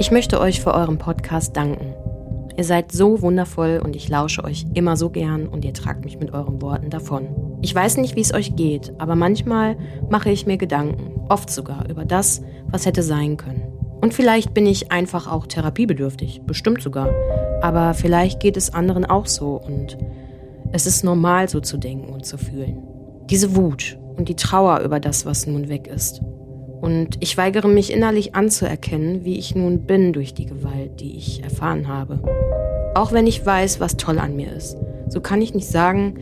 Ich möchte euch für euren Podcast danken. Ihr seid so wundervoll und ich lausche euch immer so gern und ihr tragt mich mit euren Worten davon. Ich weiß nicht, wie es euch geht, aber manchmal mache ich mir Gedanken, oft sogar über das, was hätte sein können. Und vielleicht bin ich einfach auch therapiebedürftig, bestimmt sogar. Aber vielleicht geht es anderen auch so und es ist normal so zu denken und zu fühlen. Diese Wut und die Trauer über das, was nun weg ist. Und ich weigere mich innerlich anzuerkennen, wie ich nun bin durch die Gewalt, die ich erfahren habe. Auch wenn ich weiß, was toll an mir ist, so kann ich nicht sagen,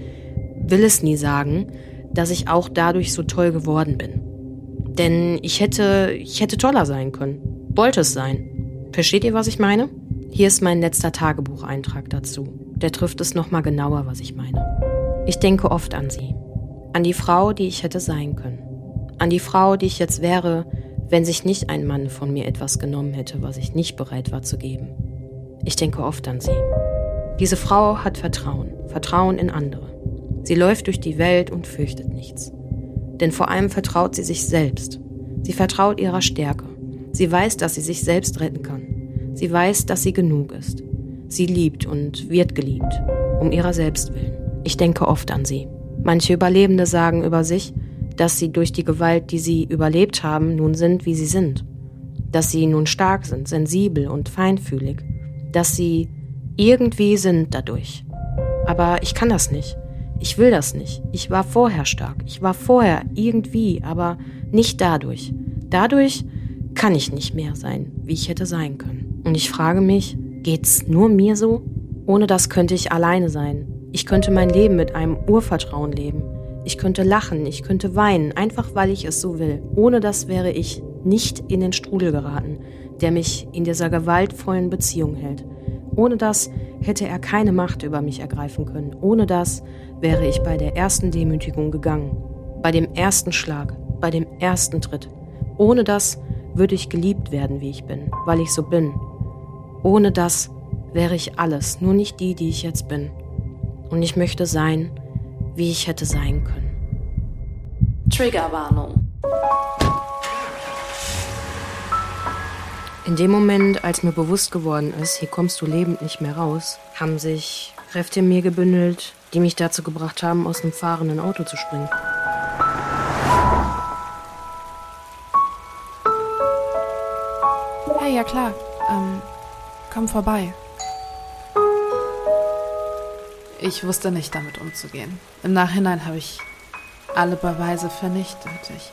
will es nie sagen, dass ich auch dadurch so toll geworden bin. Denn ich hätte, ich hätte toller sein können. Wollte es sein. Versteht ihr, was ich meine? Hier ist mein letzter Tagebucheintrag dazu. Der trifft es nochmal genauer, was ich meine. Ich denke oft an sie. An die Frau, die ich hätte sein können. An die Frau, die ich jetzt wäre, wenn sich nicht ein Mann von mir etwas genommen hätte, was ich nicht bereit war zu geben. Ich denke oft an sie. Diese Frau hat Vertrauen, Vertrauen in andere. Sie läuft durch die Welt und fürchtet nichts. Denn vor allem vertraut sie sich selbst. Sie vertraut ihrer Stärke. Sie weiß, dass sie sich selbst retten kann. Sie weiß, dass sie genug ist. Sie liebt und wird geliebt, um ihrer selbst willen. Ich denke oft an sie. Manche Überlebende sagen über sich, dass sie durch die Gewalt, die sie überlebt haben, nun sind, wie sie sind. Dass sie nun stark sind, sensibel und feinfühlig. Dass sie irgendwie sind dadurch. Aber ich kann das nicht. Ich will das nicht. Ich war vorher stark. Ich war vorher irgendwie, aber nicht dadurch. Dadurch kann ich nicht mehr sein, wie ich hätte sein können. Und ich frage mich, geht's nur mir so? Ohne das könnte ich alleine sein. Ich könnte mein Leben mit einem Urvertrauen leben. Ich könnte lachen, ich könnte weinen, einfach weil ich es so will. Ohne das wäre ich nicht in den Strudel geraten, der mich in dieser gewaltvollen Beziehung hält. Ohne das hätte er keine Macht über mich ergreifen können. Ohne das wäre ich bei der ersten Demütigung gegangen, bei dem ersten Schlag, bei dem ersten Tritt. Ohne das würde ich geliebt werden, wie ich bin, weil ich so bin. Ohne das wäre ich alles, nur nicht die, die ich jetzt bin. Und ich möchte sein, wie ich hätte sein können. Triggerwarnung. In dem Moment, als mir bewusst geworden ist, hier kommst du lebend nicht mehr raus, haben sich Kräfte in mir gebündelt, die mich dazu gebracht haben, aus einem fahrenden Auto zu springen. Hey, ja klar. Ähm, komm vorbei. Ich wusste nicht damit umzugehen. Im Nachhinein habe ich alle Beweise vernichtet. Ich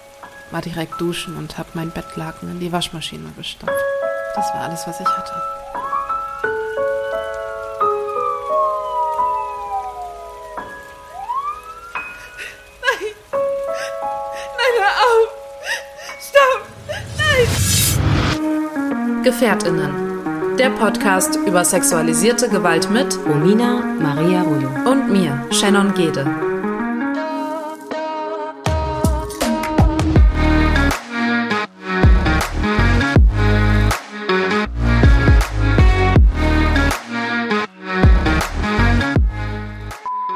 war direkt duschen und habe mein Bettlaken in die Waschmaschine gestopft. Das war alles, was ich hatte. Nein! Nein, hör auf! Stopp! Nein! Gefährtinnen der Podcast über sexualisierte Gewalt mit Romina Maria Rollo und mir, Shannon Gede.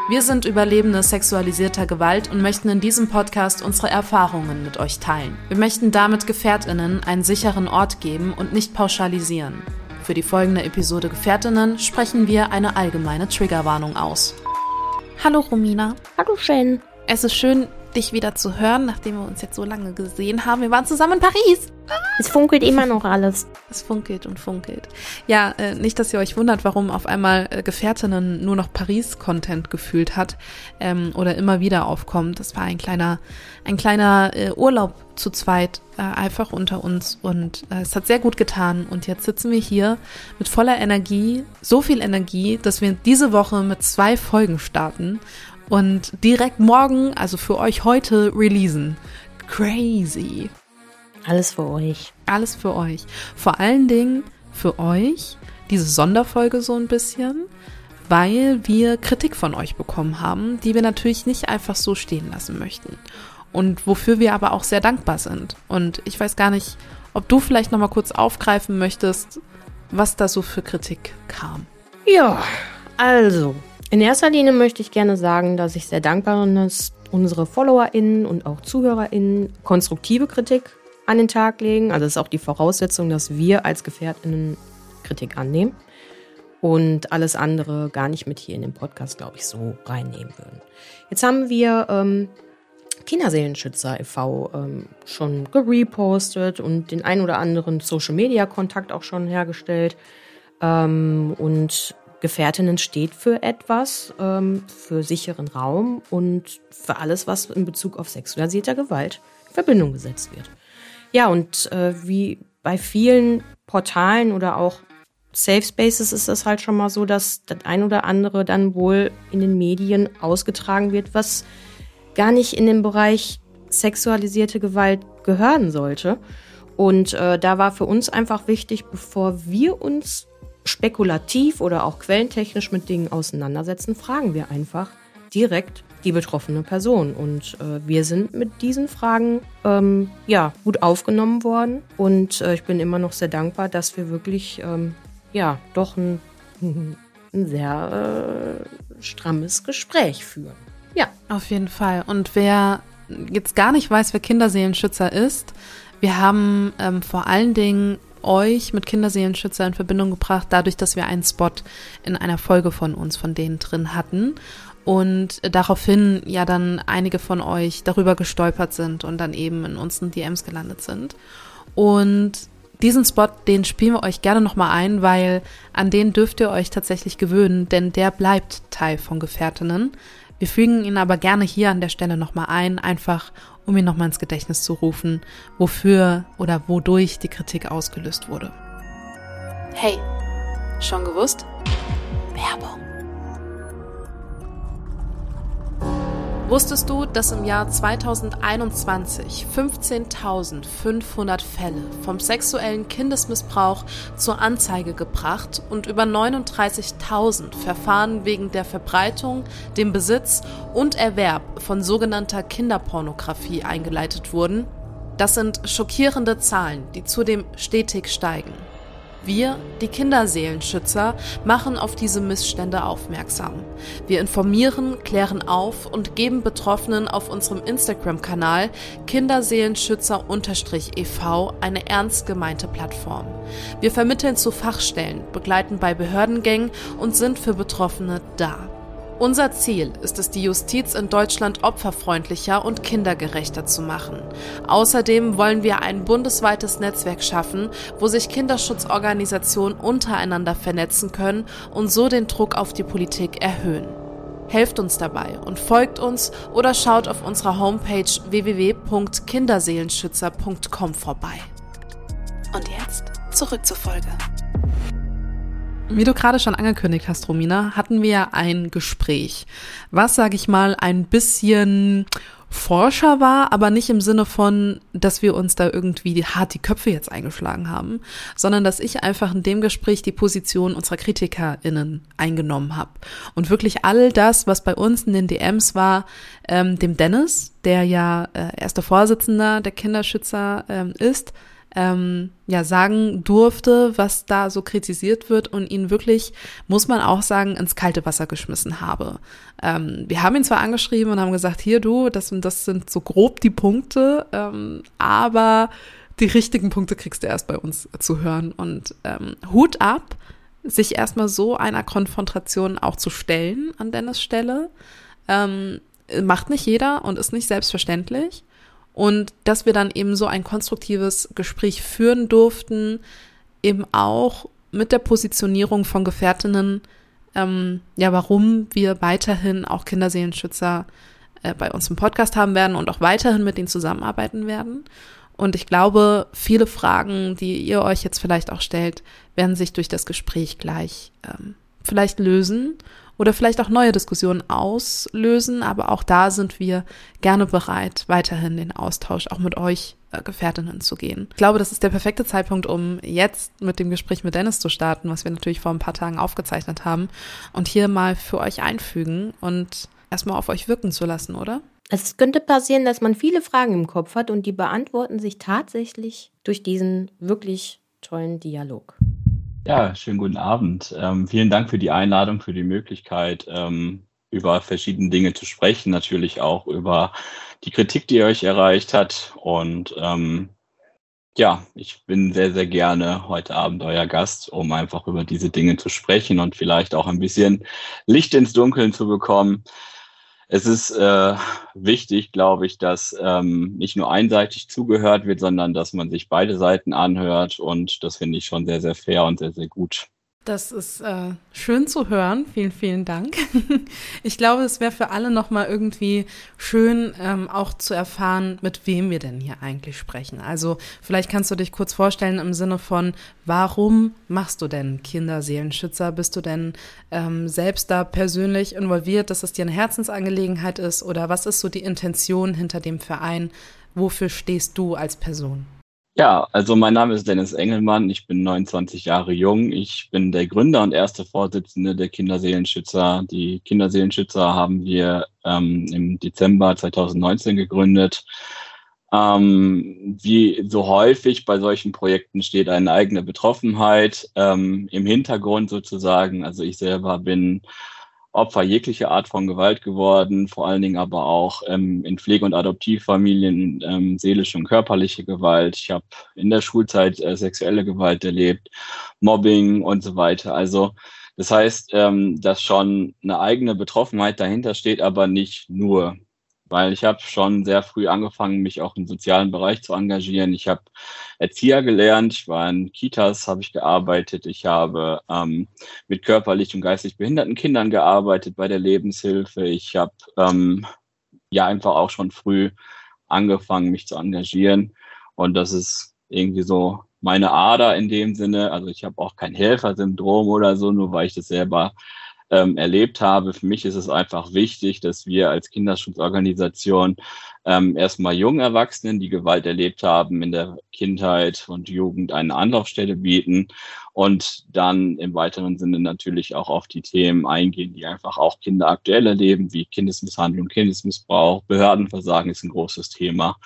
Wir sind Überlebende sexualisierter Gewalt und möchten in diesem Podcast unsere Erfahrungen mit euch teilen. Wir möchten damit Gefährtinnen einen sicheren Ort geben und nicht pauschalisieren. Für die folgende Episode Gefährtinnen sprechen wir eine allgemeine Triggerwarnung aus. Hallo Romina. Hallo Shen. Es ist schön, dich wieder zu hören, nachdem wir uns jetzt so lange gesehen haben. Wir waren zusammen in Paris. Es funkelt immer noch alles. Es funkelt und funkelt. Ja, äh, nicht, dass ihr euch wundert, warum auf einmal äh, Gefährtinnen nur noch Paris-Content gefühlt hat ähm, oder immer wieder aufkommt. Das war ein kleiner, ein kleiner äh, Urlaub zu zweit einfach unter uns und es hat sehr gut getan. Und jetzt sitzen wir hier mit voller Energie, so viel Energie, dass wir diese Woche mit zwei Folgen starten und direkt morgen, also für euch heute, releasen. Crazy. Alles für euch. Alles für euch. Vor allen Dingen für euch, diese Sonderfolge so ein bisschen, weil wir Kritik von euch bekommen haben, die wir natürlich nicht einfach so stehen lassen möchten. Und wofür wir aber auch sehr dankbar sind. Und ich weiß gar nicht, ob du vielleicht nochmal kurz aufgreifen möchtest, was da so für Kritik kam. Ja, also, in erster Linie möchte ich gerne sagen, dass ich sehr dankbar bin, dass unsere FollowerInnen und auch ZuhörerInnen konstruktive Kritik an den Tag legen. Also das ist auch die Voraussetzung, dass wir als GefährtInnen Kritik annehmen und alles andere gar nicht mit hier in den Podcast, glaube ich, so reinnehmen würden. Jetzt haben wir ähm, Kinderseelenschützer e.V. Ähm, schon gerepostet und den ein oder anderen Social-Media-Kontakt auch schon hergestellt. Ähm, und Gefährtinnen steht für etwas, ähm, für sicheren Raum und für alles, was in Bezug auf sexualisierter Gewalt in Verbindung gesetzt wird. Ja, und äh, wie bei vielen Portalen oder auch Safe Spaces ist das halt schon mal so, dass das ein oder andere dann wohl in den Medien ausgetragen wird, was gar nicht in den Bereich sexualisierte Gewalt gehören sollte. Und äh, da war für uns einfach wichtig, bevor wir uns spekulativ oder auch quellentechnisch mit Dingen auseinandersetzen, fragen wir einfach direkt die betroffene Person. Und äh, wir sind mit diesen Fragen ähm, ja gut aufgenommen worden. Und äh, ich bin immer noch sehr dankbar, dass wir wirklich ähm, ja doch ein, ein sehr äh, strammes Gespräch führen. Ja. Auf jeden Fall. Und wer jetzt gar nicht weiß, wer Kinderseelenschützer ist, wir haben ähm, vor allen Dingen euch mit Kinderseelenschützer in Verbindung gebracht, dadurch, dass wir einen Spot in einer Folge von uns von denen drin hatten und daraufhin ja dann einige von euch darüber gestolpert sind und dann eben in unseren DMs gelandet sind. Und diesen Spot, den spielen wir euch gerne nochmal ein, weil an den dürft ihr euch tatsächlich gewöhnen, denn der bleibt Teil von Gefährtinnen. Wir fügen ihn aber gerne hier an der Stelle nochmal ein, einfach um ihn nochmal ins Gedächtnis zu rufen, wofür oder wodurch die Kritik ausgelöst wurde. Hey, schon gewusst? Werbung. Wusstest du, dass im Jahr 2021 15.500 Fälle vom sexuellen Kindesmissbrauch zur Anzeige gebracht und über 39.000 Verfahren wegen der Verbreitung, dem Besitz und Erwerb von sogenannter Kinderpornografie eingeleitet wurden? Das sind schockierende Zahlen, die zudem stetig steigen. Wir, die Kinderseelenschützer, machen auf diese Missstände aufmerksam. Wir informieren, klären auf und geben Betroffenen auf unserem Instagram-Kanal Kinderseelenschützer-e.v eine ernst gemeinte Plattform. Wir vermitteln zu Fachstellen, begleiten bei Behördengängen und sind für Betroffene da. Unser Ziel ist es, die Justiz in Deutschland opferfreundlicher und kindergerechter zu machen. Außerdem wollen wir ein bundesweites Netzwerk schaffen, wo sich Kinderschutzorganisationen untereinander vernetzen können und so den Druck auf die Politik erhöhen. Helft uns dabei und folgt uns oder schaut auf unserer Homepage www.kinderseelenschützer.com vorbei. Und jetzt zurück zur Folge. Wie du gerade schon angekündigt hast, Romina, hatten wir ein Gespräch, was, sag ich mal, ein bisschen Forscher war, aber nicht im Sinne von, dass wir uns da irgendwie hart die Köpfe jetzt eingeschlagen haben, sondern dass ich einfach in dem Gespräch die Position unserer KritikerInnen eingenommen habe. Und wirklich all das, was bei uns in den DMs war, ähm, dem Dennis, der ja äh, erster Vorsitzender der Kinderschützer ähm, ist, ähm, ja sagen durfte, was da so kritisiert wird und ihn wirklich, muss man auch sagen, ins kalte Wasser geschmissen habe. Ähm, wir haben ihn zwar angeschrieben und haben gesagt, hier du, das das sind so grob die Punkte, ähm, aber die richtigen Punkte kriegst du erst bei uns zu hören. Und ähm, Hut ab, sich erstmal so einer Konfrontation auch zu stellen an Dennis Stelle. Ähm, macht nicht jeder und ist nicht selbstverständlich. Und dass wir dann eben so ein konstruktives Gespräch führen durften, eben auch mit der Positionierung von Gefährtinnen, ähm, ja, warum wir weiterhin auch Kinderseelenschützer äh, bei uns im Podcast haben werden und auch weiterhin mit denen zusammenarbeiten werden. Und ich glaube, viele Fragen, die ihr euch jetzt vielleicht auch stellt, werden sich durch das Gespräch gleich ähm, vielleicht lösen oder vielleicht auch neue Diskussionen auslösen. Aber auch da sind wir gerne bereit, weiterhin den Austausch auch mit euch äh, Gefährtinnen zu gehen. Ich glaube, das ist der perfekte Zeitpunkt, um jetzt mit dem Gespräch mit Dennis zu starten, was wir natürlich vor ein paar Tagen aufgezeichnet haben und hier mal für euch einfügen und erstmal auf euch wirken zu lassen, oder? Es könnte passieren, dass man viele Fragen im Kopf hat und die beantworten sich tatsächlich durch diesen wirklich tollen Dialog. Ja, schönen guten Abend. Ähm, vielen Dank für die Einladung, für die Möglichkeit, ähm, über verschiedene Dinge zu sprechen, natürlich auch über die Kritik, die euch erreicht hat. Und ähm, ja, ich bin sehr, sehr gerne heute Abend euer Gast, um einfach über diese Dinge zu sprechen und vielleicht auch ein bisschen Licht ins Dunkeln zu bekommen. Es ist äh, wichtig, glaube ich, dass ähm, nicht nur einseitig zugehört wird, sondern dass man sich beide Seiten anhört. Und das finde ich schon sehr, sehr fair und sehr, sehr gut. Das ist äh, schön zu hören. Vielen, vielen Dank. ich glaube, es wäre für alle nochmal irgendwie schön, ähm, auch zu erfahren, mit wem wir denn hier eigentlich sprechen. Also vielleicht kannst du dich kurz vorstellen im Sinne von, warum machst du denn Kinderseelenschützer? Bist du denn ähm, selbst da persönlich involviert, dass es dir eine Herzensangelegenheit ist? Oder was ist so die Intention hinter dem Verein? Wofür stehst du als Person? Ja, also mein Name ist Dennis Engelmann, ich bin 29 Jahre jung, ich bin der Gründer und erste Vorsitzende der Kinderseelenschützer. Die Kinderseelenschützer haben wir ähm, im Dezember 2019 gegründet. Ähm, wie so häufig bei solchen Projekten steht eine eigene Betroffenheit ähm, im Hintergrund sozusagen. Also ich selber bin Opfer jeglicher Art von Gewalt geworden, vor allen Dingen aber auch ähm, in Pflege- und Adoptivfamilien ähm, seelische und körperliche Gewalt. Ich habe in der Schulzeit äh, sexuelle Gewalt erlebt, Mobbing und so weiter. Also das heißt, ähm, dass schon eine eigene Betroffenheit dahinter steht, aber nicht nur weil ich habe schon sehr früh angefangen, mich auch im sozialen Bereich zu engagieren. Ich habe Erzieher gelernt, ich war in Kitas, habe ich gearbeitet, ich habe ähm, mit körperlich und geistig behinderten Kindern gearbeitet bei der Lebenshilfe. Ich habe ähm, ja einfach auch schon früh angefangen, mich zu engagieren. Und das ist irgendwie so meine Ader in dem Sinne. Also ich habe auch kein Helfersyndrom oder so, nur weil ich das selber ähm, erlebt habe. Für mich ist es einfach wichtig, dass wir als Kinderschutzorganisation ähm, erstmal jungen Erwachsenen, die Gewalt erlebt haben in der Kindheit und Jugend, eine Anlaufstelle bieten und dann im weiteren Sinne natürlich auch auf die Themen eingehen, die einfach auch Kinder aktuell erleben, wie Kindesmisshandlung, Kindesmissbrauch, Behördenversagen ist ein großes Thema.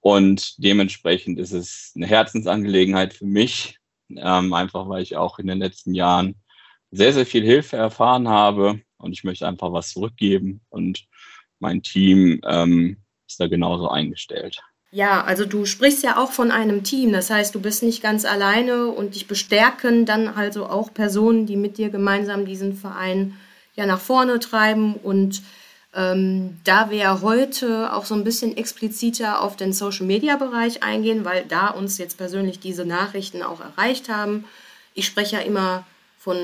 Und dementsprechend ist es eine Herzensangelegenheit für mich, ähm, einfach weil ich auch in den letzten Jahren sehr, sehr viel Hilfe erfahren habe und ich möchte einfach was zurückgeben und mein Team ähm, ist da genauso eingestellt. Ja, also du sprichst ja auch von einem Team, das heißt, du bist nicht ganz alleine und dich bestärken dann also auch Personen, die mit dir gemeinsam diesen Verein ja nach vorne treiben und ähm, da wir heute auch so ein bisschen expliziter auf den Social-Media-Bereich eingehen, weil da uns jetzt persönlich diese Nachrichten auch erreicht haben. Ich spreche ja immer von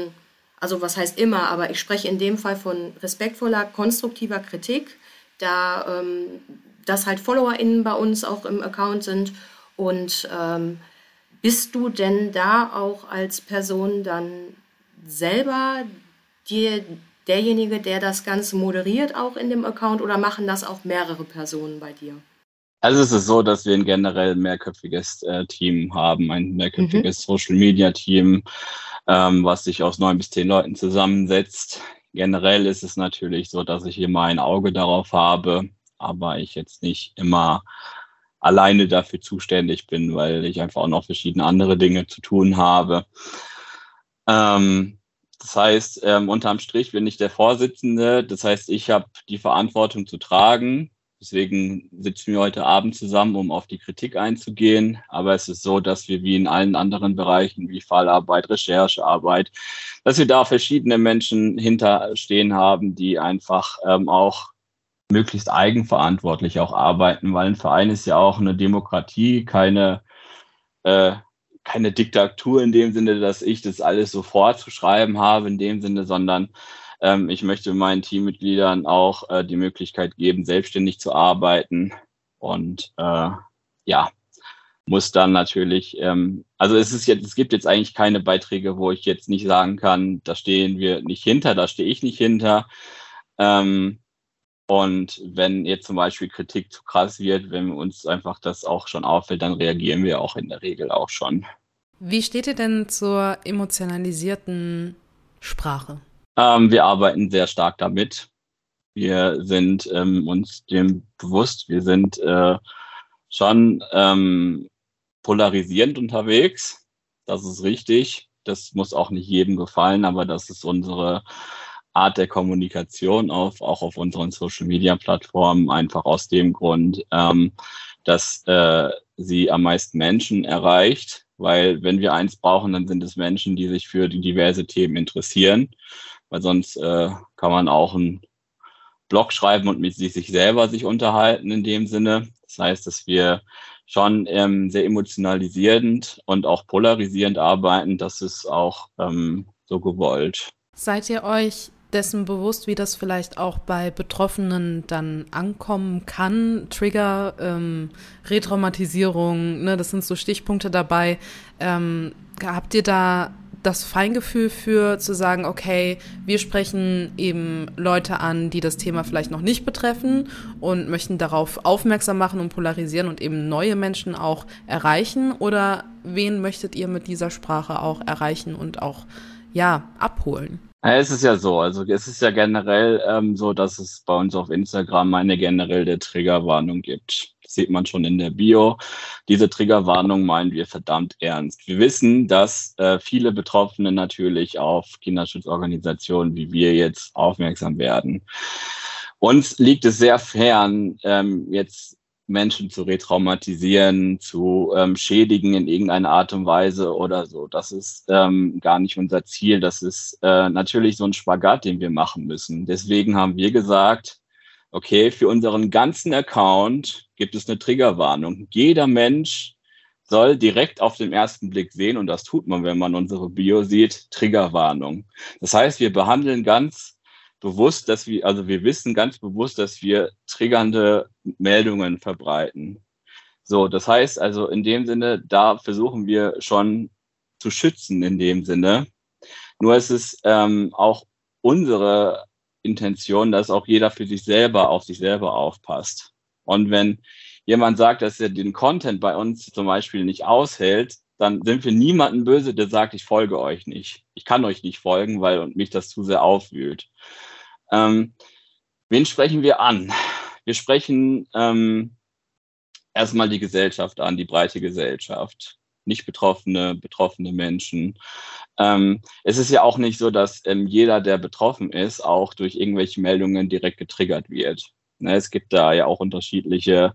also was heißt immer, aber ich spreche in dem Fall von respektvoller, konstruktiver Kritik, da ähm, das halt FollowerInnen bei uns auch im Account sind. Und ähm, bist du denn da auch als Person dann selber dir derjenige, der das Ganze moderiert, auch in dem Account oder machen das auch mehrere Personen bei dir? Also es ist so, dass wir ein generell mehrköpfiges äh, Team haben, ein mehrköpfiges mhm. Social Media Team ähm, was sich aus neun bis zehn Leuten zusammensetzt. Generell ist es natürlich so, dass ich immer ein Auge darauf habe, aber ich jetzt nicht immer alleine dafür zuständig bin, weil ich einfach auch noch verschiedene andere Dinge zu tun habe. Ähm, das heißt, ähm, unterm Strich bin ich der Vorsitzende. Das heißt, ich habe die Verantwortung zu tragen. Deswegen sitzen wir heute Abend zusammen, um auf die Kritik einzugehen. Aber es ist so, dass wir wie in allen anderen Bereichen wie Fallarbeit, Recherchearbeit, dass wir da verschiedene Menschen hinterstehen haben, die einfach ähm, auch möglichst eigenverantwortlich auch arbeiten, weil ein Verein ist ja auch eine Demokratie, keine, äh, keine Diktatur in dem Sinne, dass ich das alles so vorzuschreiben habe in dem Sinne, sondern ähm, ich möchte meinen Teammitgliedern auch äh, die Möglichkeit geben, selbstständig zu arbeiten. Und äh, ja, muss dann natürlich, ähm, also es ist jetzt, es gibt jetzt eigentlich keine Beiträge, wo ich jetzt nicht sagen kann, da stehen wir nicht hinter, da stehe ich nicht hinter. Ähm, und wenn jetzt zum Beispiel Kritik zu krass wird, wenn uns einfach das auch schon auffällt, dann reagieren wir auch in der Regel auch schon. Wie steht ihr denn zur emotionalisierten Sprache? Ähm, wir arbeiten sehr stark damit. Wir sind ähm, uns dem bewusst, wir sind äh, schon ähm, polarisierend unterwegs. Das ist richtig. Das muss auch nicht jedem gefallen, aber das ist unsere Art der Kommunikation auf, auch auf unseren Social Media Plattformen, einfach aus dem Grund, ähm, dass äh, sie am meisten Menschen erreicht, weil wenn wir eins brauchen, dann sind es Menschen, die sich für die diverse Themen interessieren, weil sonst äh, kann man auch einen Blog schreiben und mit sich selber sich unterhalten in dem Sinne. Das heißt, dass wir schon ähm, sehr emotionalisierend und auch polarisierend arbeiten. Das ist auch ähm, so gewollt. Seid ihr euch dessen bewusst, wie das vielleicht auch bei Betroffenen dann ankommen kann? Trigger, ähm, Retraumatisierung, ne, das sind so Stichpunkte dabei. Ähm, habt ihr da das Feingefühl für zu sagen, okay, wir sprechen eben Leute an, die das Thema vielleicht noch nicht betreffen und möchten darauf aufmerksam machen und polarisieren und eben neue Menschen auch erreichen? Oder wen möchtet ihr mit dieser Sprache auch erreichen und auch, ja, abholen? Es ist ja so, also es ist ja generell ähm, so, dass es bei uns auf Instagram eine generelle Triggerwarnung gibt. Sieht man schon in der Bio. Diese Triggerwarnung meinen wir verdammt ernst. Wir wissen, dass äh, viele Betroffene natürlich auf Kinderschutzorganisationen wie wir jetzt aufmerksam werden. Uns liegt es sehr fern, ähm, jetzt Menschen zu retraumatisieren, zu ähm, schädigen in irgendeiner Art und Weise oder so. Das ist ähm, gar nicht unser Ziel. Das ist äh, natürlich so ein Spagat, den wir machen müssen. Deswegen haben wir gesagt, okay, für unseren ganzen Account gibt es eine Triggerwarnung. Jeder Mensch soll direkt auf den ersten Blick sehen, und das tut man, wenn man unsere Bio sieht, Triggerwarnung. Das heißt, wir behandeln ganz bewusst, dass wir, also wir wissen ganz bewusst, dass wir triggernde Meldungen verbreiten. So, das heißt also in dem Sinne, da versuchen wir schon zu schützen in dem Sinne. Nur ist es ähm, auch unsere Intention, dass auch jeder für sich selber auf sich selber aufpasst. Und wenn jemand sagt, dass er den Content bei uns zum Beispiel nicht aushält, dann sind wir niemanden böse, der sagt, ich folge euch nicht. Ich kann euch nicht folgen, weil mich das zu sehr aufwühlt. Ähm, wen sprechen wir an? Wir sprechen ähm, erstmal die Gesellschaft an, die breite Gesellschaft, nicht betroffene, betroffene Menschen. Ähm, es ist ja auch nicht so, dass ähm, jeder, der betroffen ist, auch durch irgendwelche Meldungen direkt getriggert wird. Ne, es gibt da ja auch unterschiedliche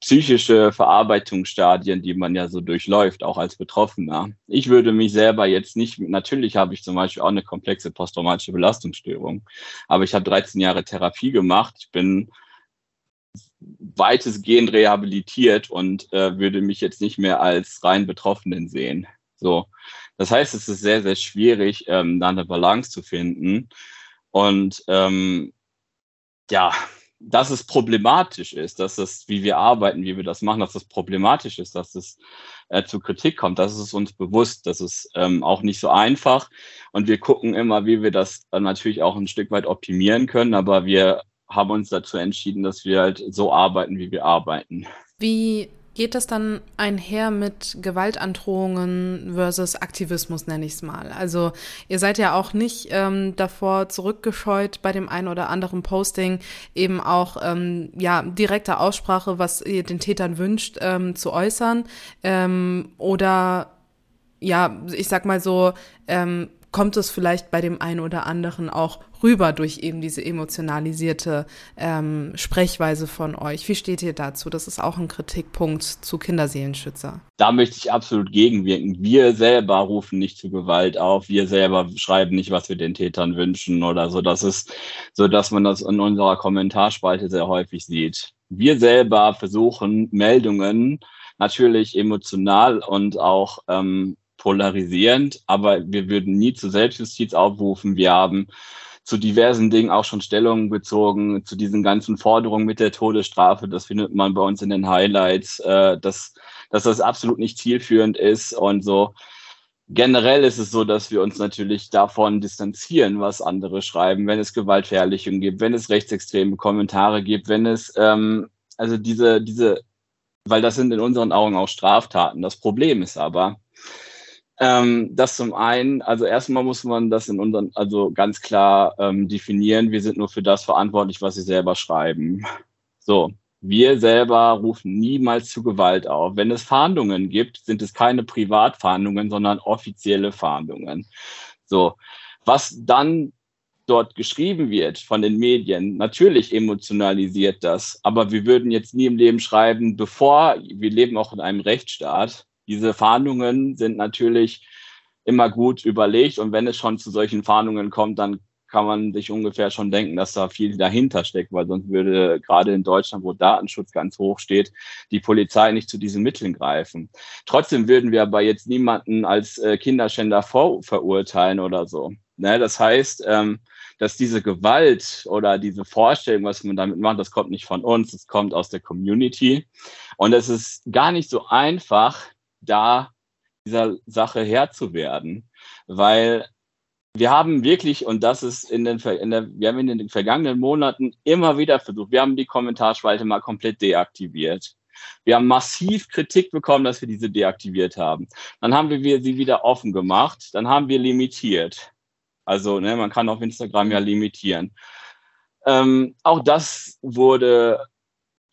psychische Verarbeitungsstadien, die man ja so durchläuft, auch als Betroffener. Ich würde mich selber jetzt nicht, natürlich habe ich zum Beispiel auch eine komplexe posttraumatische Belastungsstörung, aber ich habe 13 Jahre Therapie gemacht. Ich bin weitestgehend rehabilitiert und äh, würde mich jetzt nicht mehr als rein Betroffenen sehen. So. Das heißt, es ist sehr, sehr schwierig, ähm, da eine Balance zu finden. Und ähm, ja, dass es problematisch ist, dass es, wie wir arbeiten, wie wir das machen, dass es problematisch ist, dass es äh, zu Kritik kommt. Das ist uns bewusst. Das ist ähm, auch nicht so einfach. Und wir gucken immer, wie wir das dann natürlich auch ein Stück weit optimieren können. Aber wir haben uns dazu entschieden, dass wir halt so arbeiten, wie wir arbeiten. Wie Geht das dann einher mit Gewaltandrohungen versus Aktivismus, nenne ich es mal? Also ihr seid ja auch nicht ähm, davor zurückgescheut bei dem einen oder anderen Posting eben auch ähm, ja direkte Aussprache, was ihr den Tätern wünscht, ähm, zu äußern ähm, oder ja, ich sag mal so, ähm, kommt es vielleicht bei dem einen oder anderen auch rüber durch eben diese emotionalisierte ähm, Sprechweise von euch. Wie steht ihr dazu? Das ist auch ein Kritikpunkt zu Kinderseelenschützer. Da möchte ich absolut gegenwirken. Wir selber rufen nicht zu Gewalt auf. Wir selber schreiben nicht, was wir den Tätern wünschen oder so. Das ist so, dass man das in unserer Kommentarspalte sehr häufig sieht. Wir selber versuchen Meldungen natürlich emotional und auch ähm, polarisierend, aber wir würden nie zur Selbstjustiz aufrufen. Wir haben zu diversen Dingen auch schon Stellung bezogen, zu diesen ganzen Forderungen mit der Todesstrafe. Das findet man bei uns in den Highlights, äh, dass, dass das absolut nicht zielführend ist und so. Generell ist es so, dass wir uns natürlich davon distanzieren, was andere schreiben, wenn es Gewaltverherrlichung gibt, wenn es rechtsextreme Kommentare gibt, wenn es ähm, also diese, diese, weil das sind in unseren Augen auch Straftaten. Das Problem ist aber, ähm, das zum einen, also erstmal muss man das in unseren, also ganz klar ähm, definieren. Wir sind nur für das verantwortlich, was sie selber schreiben. So. Wir selber rufen niemals zu Gewalt auf. Wenn es Fahndungen gibt, sind es keine Privatfahndungen, sondern offizielle Fahndungen. So. Was dann dort geschrieben wird von den Medien, natürlich emotionalisiert das, aber wir würden jetzt nie im Leben schreiben, bevor, wir leben auch in einem Rechtsstaat. Diese Fahndungen sind natürlich immer gut überlegt und wenn es schon zu solchen Fahndungen kommt, dann kann man sich ungefähr schon denken, dass da viel dahinter steckt, weil sonst würde gerade in Deutschland, wo Datenschutz ganz hoch steht, die Polizei nicht zu diesen Mitteln greifen. Trotzdem würden wir aber jetzt niemanden als äh, Kinderschänder verurteilen oder so. Ne? Das heißt, ähm, dass diese Gewalt oder diese Vorstellung, was man damit macht, das kommt nicht von uns, das kommt aus der Community. Und es ist gar nicht so einfach, da dieser Sache Herr zu werden, weil wir haben wirklich, und das ist in den, in der, wir haben in den vergangenen Monaten immer wieder versucht, wir haben die Kommentarspalte mal komplett deaktiviert. Wir haben massiv Kritik bekommen, dass wir diese deaktiviert haben. Dann haben wir sie wieder offen gemacht, dann haben wir limitiert. Also ne, man kann auf Instagram ja limitieren. Ähm, auch das wurde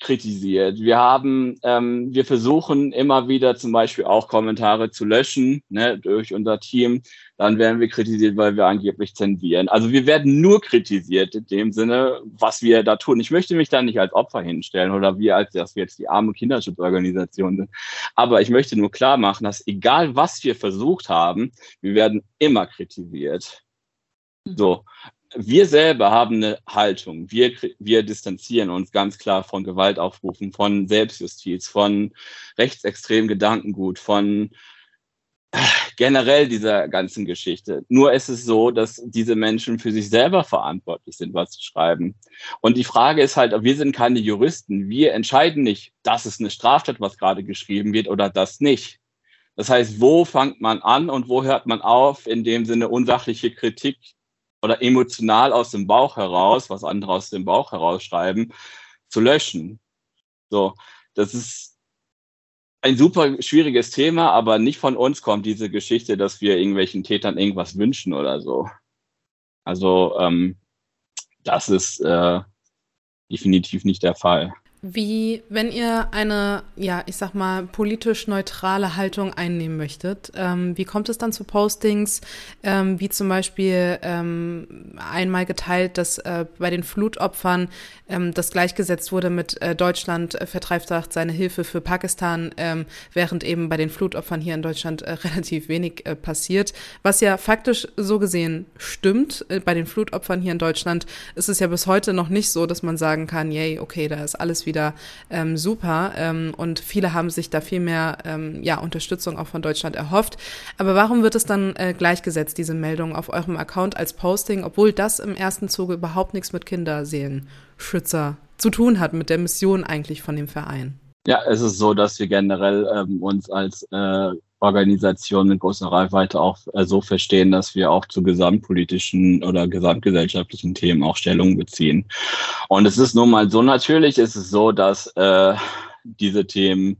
kritisiert. Wir haben, ähm, wir versuchen immer wieder zum Beispiel auch Kommentare zu löschen ne, durch unser Team. Dann werden wir kritisiert, weil wir angeblich zensieren. Also wir werden nur kritisiert in dem Sinne, was wir da tun. Ich möchte mich da nicht als Opfer hinstellen oder wir als, dass wir jetzt die arme Kinderschutzorganisation sind. Aber ich möchte nur klar machen, dass egal was wir versucht haben, wir werden immer kritisiert. So, wir selber haben eine Haltung. Wir, wir distanzieren uns ganz klar von Gewaltaufrufen, von Selbstjustiz, von rechtsextremen Gedankengut, von äh, generell dieser ganzen Geschichte. Nur ist es so, dass diese Menschen für sich selber verantwortlich sind, was sie schreiben. Und die Frage ist halt, wir sind keine Juristen. Wir entscheiden nicht, das ist eine Straftat, was gerade geschrieben wird oder das nicht. Das heißt, wo fängt man an und wo hört man auf, in dem Sinne unsachliche Kritik oder emotional aus dem Bauch heraus, was andere aus dem Bauch herausschreiben, zu löschen. So, das ist ein super schwieriges Thema, aber nicht von uns kommt diese Geschichte, dass wir irgendwelchen Tätern irgendwas wünschen oder so. Also ähm, das ist äh, definitiv nicht der Fall. Wie, wenn ihr eine, ja, ich sag mal, politisch neutrale Haltung einnehmen möchtet, ähm, wie kommt es dann zu Postings, ähm, wie zum Beispiel ähm, einmal geteilt, dass äh, bei den Flutopfern ähm, das gleichgesetzt wurde mit äh, Deutschland äh, vertreibt seine Hilfe für Pakistan, ähm, während eben bei den Flutopfern hier in Deutschland äh, relativ wenig äh, passiert. Was ja faktisch so gesehen stimmt, äh, bei den Flutopfern hier in Deutschland ist es ja bis heute noch nicht so, dass man sagen kann, yay, okay, da ist alles wieder wieder ähm, super ähm, und viele haben sich da viel mehr ähm, ja, Unterstützung auch von Deutschland erhofft. Aber warum wird es dann äh, gleichgesetzt, diese Meldung auf eurem Account als Posting, obwohl das im ersten Zuge überhaupt nichts mit Kinderseelenschützer zu tun hat, mit der Mission eigentlich von dem Verein? Ja, es ist so, dass wir generell ähm, uns als äh, Organisation mit großer Reichweite auch äh, so verstehen, dass wir auch zu gesamtpolitischen oder gesamtgesellschaftlichen Themen auch Stellung beziehen. Und es ist nun mal so, natürlich ist es so, dass äh, diese Themen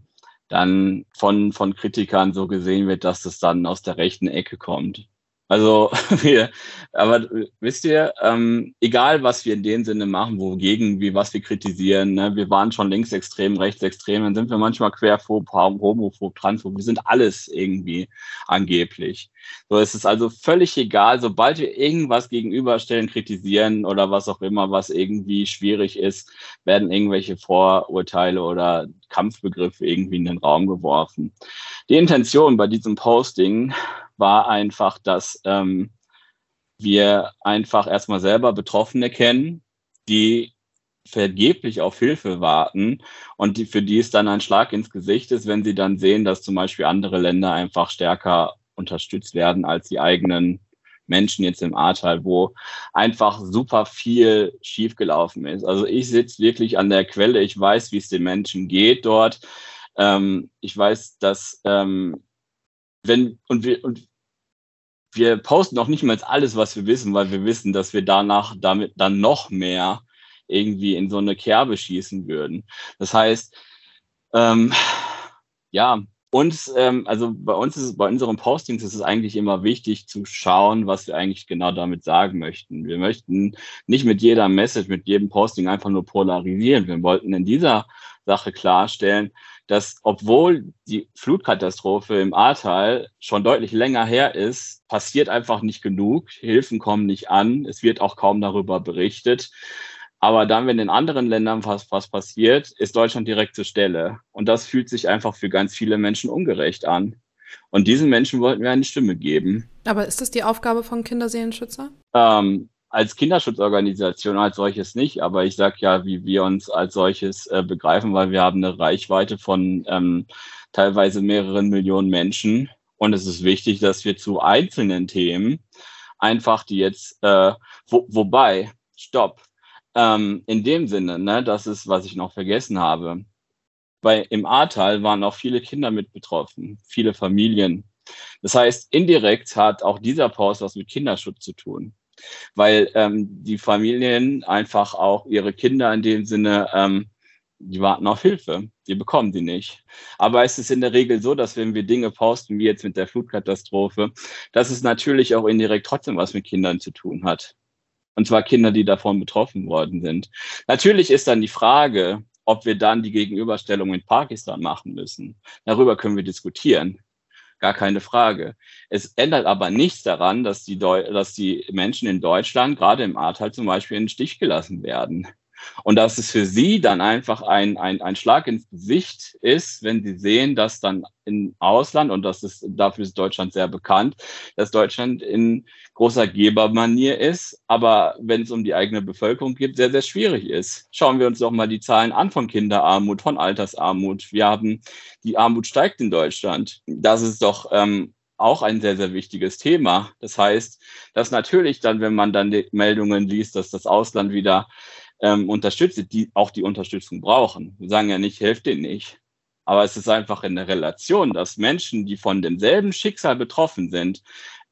dann von, von Kritikern so gesehen wird, dass es dann aus der rechten Ecke kommt. Also wir, aber wisst ihr, ähm, egal was wir in dem Sinne machen, wogegen, wie was wir kritisieren, ne, wir waren schon linksextrem, rechtsextrem, dann sind wir manchmal querphob, homophob, transphob, wir sind alles irgendwie angeblich. So es ist also völlig egal, sobald wir irgendwas gegenüberstellen, kritisieren oder was auch immer, was irgendwie schwierig ist, werden irgendwelche Vorurteile oder Kampfbegriffe irgendwie in den Raum geworfen. Die Intention bei diesem Posting war einfach, dass ähm, wir einfach erstmal selber Betroffene kennen, die vergeblich auf Hilfe warten und die, für die es dann ein Schlag ins Gesicht ist, wenn sie dann sehen, dass zum Beispiel andere Länder einfach stärker unterstützt werden als die eigenen Menschen jetzt im Ahrtal, wo einfach super viel schiefgelaufen ist. Also ich sitze wirklich an der Quelle, ich weiß, wie es den Menschen geht dort. Ähm, ich weiß, dass ähm, wenn und wir und wir posten auch nicht mehr alles, was wir wissen, weil wir wissen, dass wir danach damit dann noch mehr irgendwie in so eine Kerbe schießen würden. Das heißt, ähm, ja, uns, ähm, also bei uns ist es, bei unseren Postings ist es eigentlich immer wichtig zu schauen, was wir eigentlich genau damit sagen möchten. Wir möchten nicht mit jeder Message, mit jedem Posting einfach nur polarisieren. Wir wollten in dieser Sache klarstellen, dass obwohl die Flutkatastrophe im Ahrtal schon deutlich länger her ist, passiert einfach nicht genug. Hilfen kommen nicht an. Es wird auch kaum darüber berichtet. Aber dann, wenn in anderen Ländern was, was passiert, ist Deutschland direkt zur Stelle. Und das fühlt sich einfach für ganz viele Menschen ungerecht an. Und diesen Menschen wollten wir eine Stimme geben. Aber ist das die Aufgabe von Kinderseelenschützer? Ähm, als Kinderschutzorganisation als solches nicht, aber ich sage ja, wie wir uns als solches äh, begreifen, weil wir haben eine Reichweite von ähm, teilweise mehreren Millionen Menschen. Und es ist wichtig, dass wir zu einzelnen Themen einfach die jetzt, äh, wo, wobei, stopp, ähm, in dem Sinne, ne, das ist, was ich noch vergessen habe. Bei, Im Ahrtal waren auch viele Kinder mit betroffen, viele Familien. Das heißt, indirekt hat auch dieser Post was mit Kinderschutz zu tun weil ähm, die Familien einfach auch ihre Kinder in dem Sinne, ähm, die warten auf Hilfe, die bekommen die nicht. Aber es ist in der Regel so, dass wenn wir Dinge posten, wie jetzt mit der Flutkatastrophe, dass es natürlich auch indirekt trotzdem was mit Kindern zu tun hat. Und zwar Kinder, die davon betroffen worden sind. Natürlich ist dann die Frage, ob wir dann die Gegenüberstellung in Pakistan machen müssen. Darüber können wir diskutieren gar keine Frage. Es ändert aber nichts daran, dass die, Deu dass die Menschen in Deutschland, gerade im Ahrtal zum Beispiel, in den Stich gelassen werden. Und dass es für sie dann einfach ein, ein, ein Schlag ins Gesicht ist, wenn sie sehen, dass dann im Ausland, und das ist, dafür ist Deutschland sehr bekannt, dass Deutschland in großer Gebermanier ist, aber wenn es um die eigene Bevölkerung geht, sehr, sehr schwierig ist. Schauen wir uns doch mal die Zahlen an von Kinderarmut, von Altersarmut. Wir haben, die Armut steigt in Deutschland. Das ist doch ähm, auch ein sehr, sehr wichtiges Thema. Das heißt, dass natürlich dann, wenn man dann die Meldungen liest, dass das Ausland wieder ähm, unterstützt, die auch die Unterstützung brauchen. Wir sagen ja nicht, helft denen nicht. Aber es ist einfach in der Relation, dass Menschen, die von demselben Schicksal betroffen sind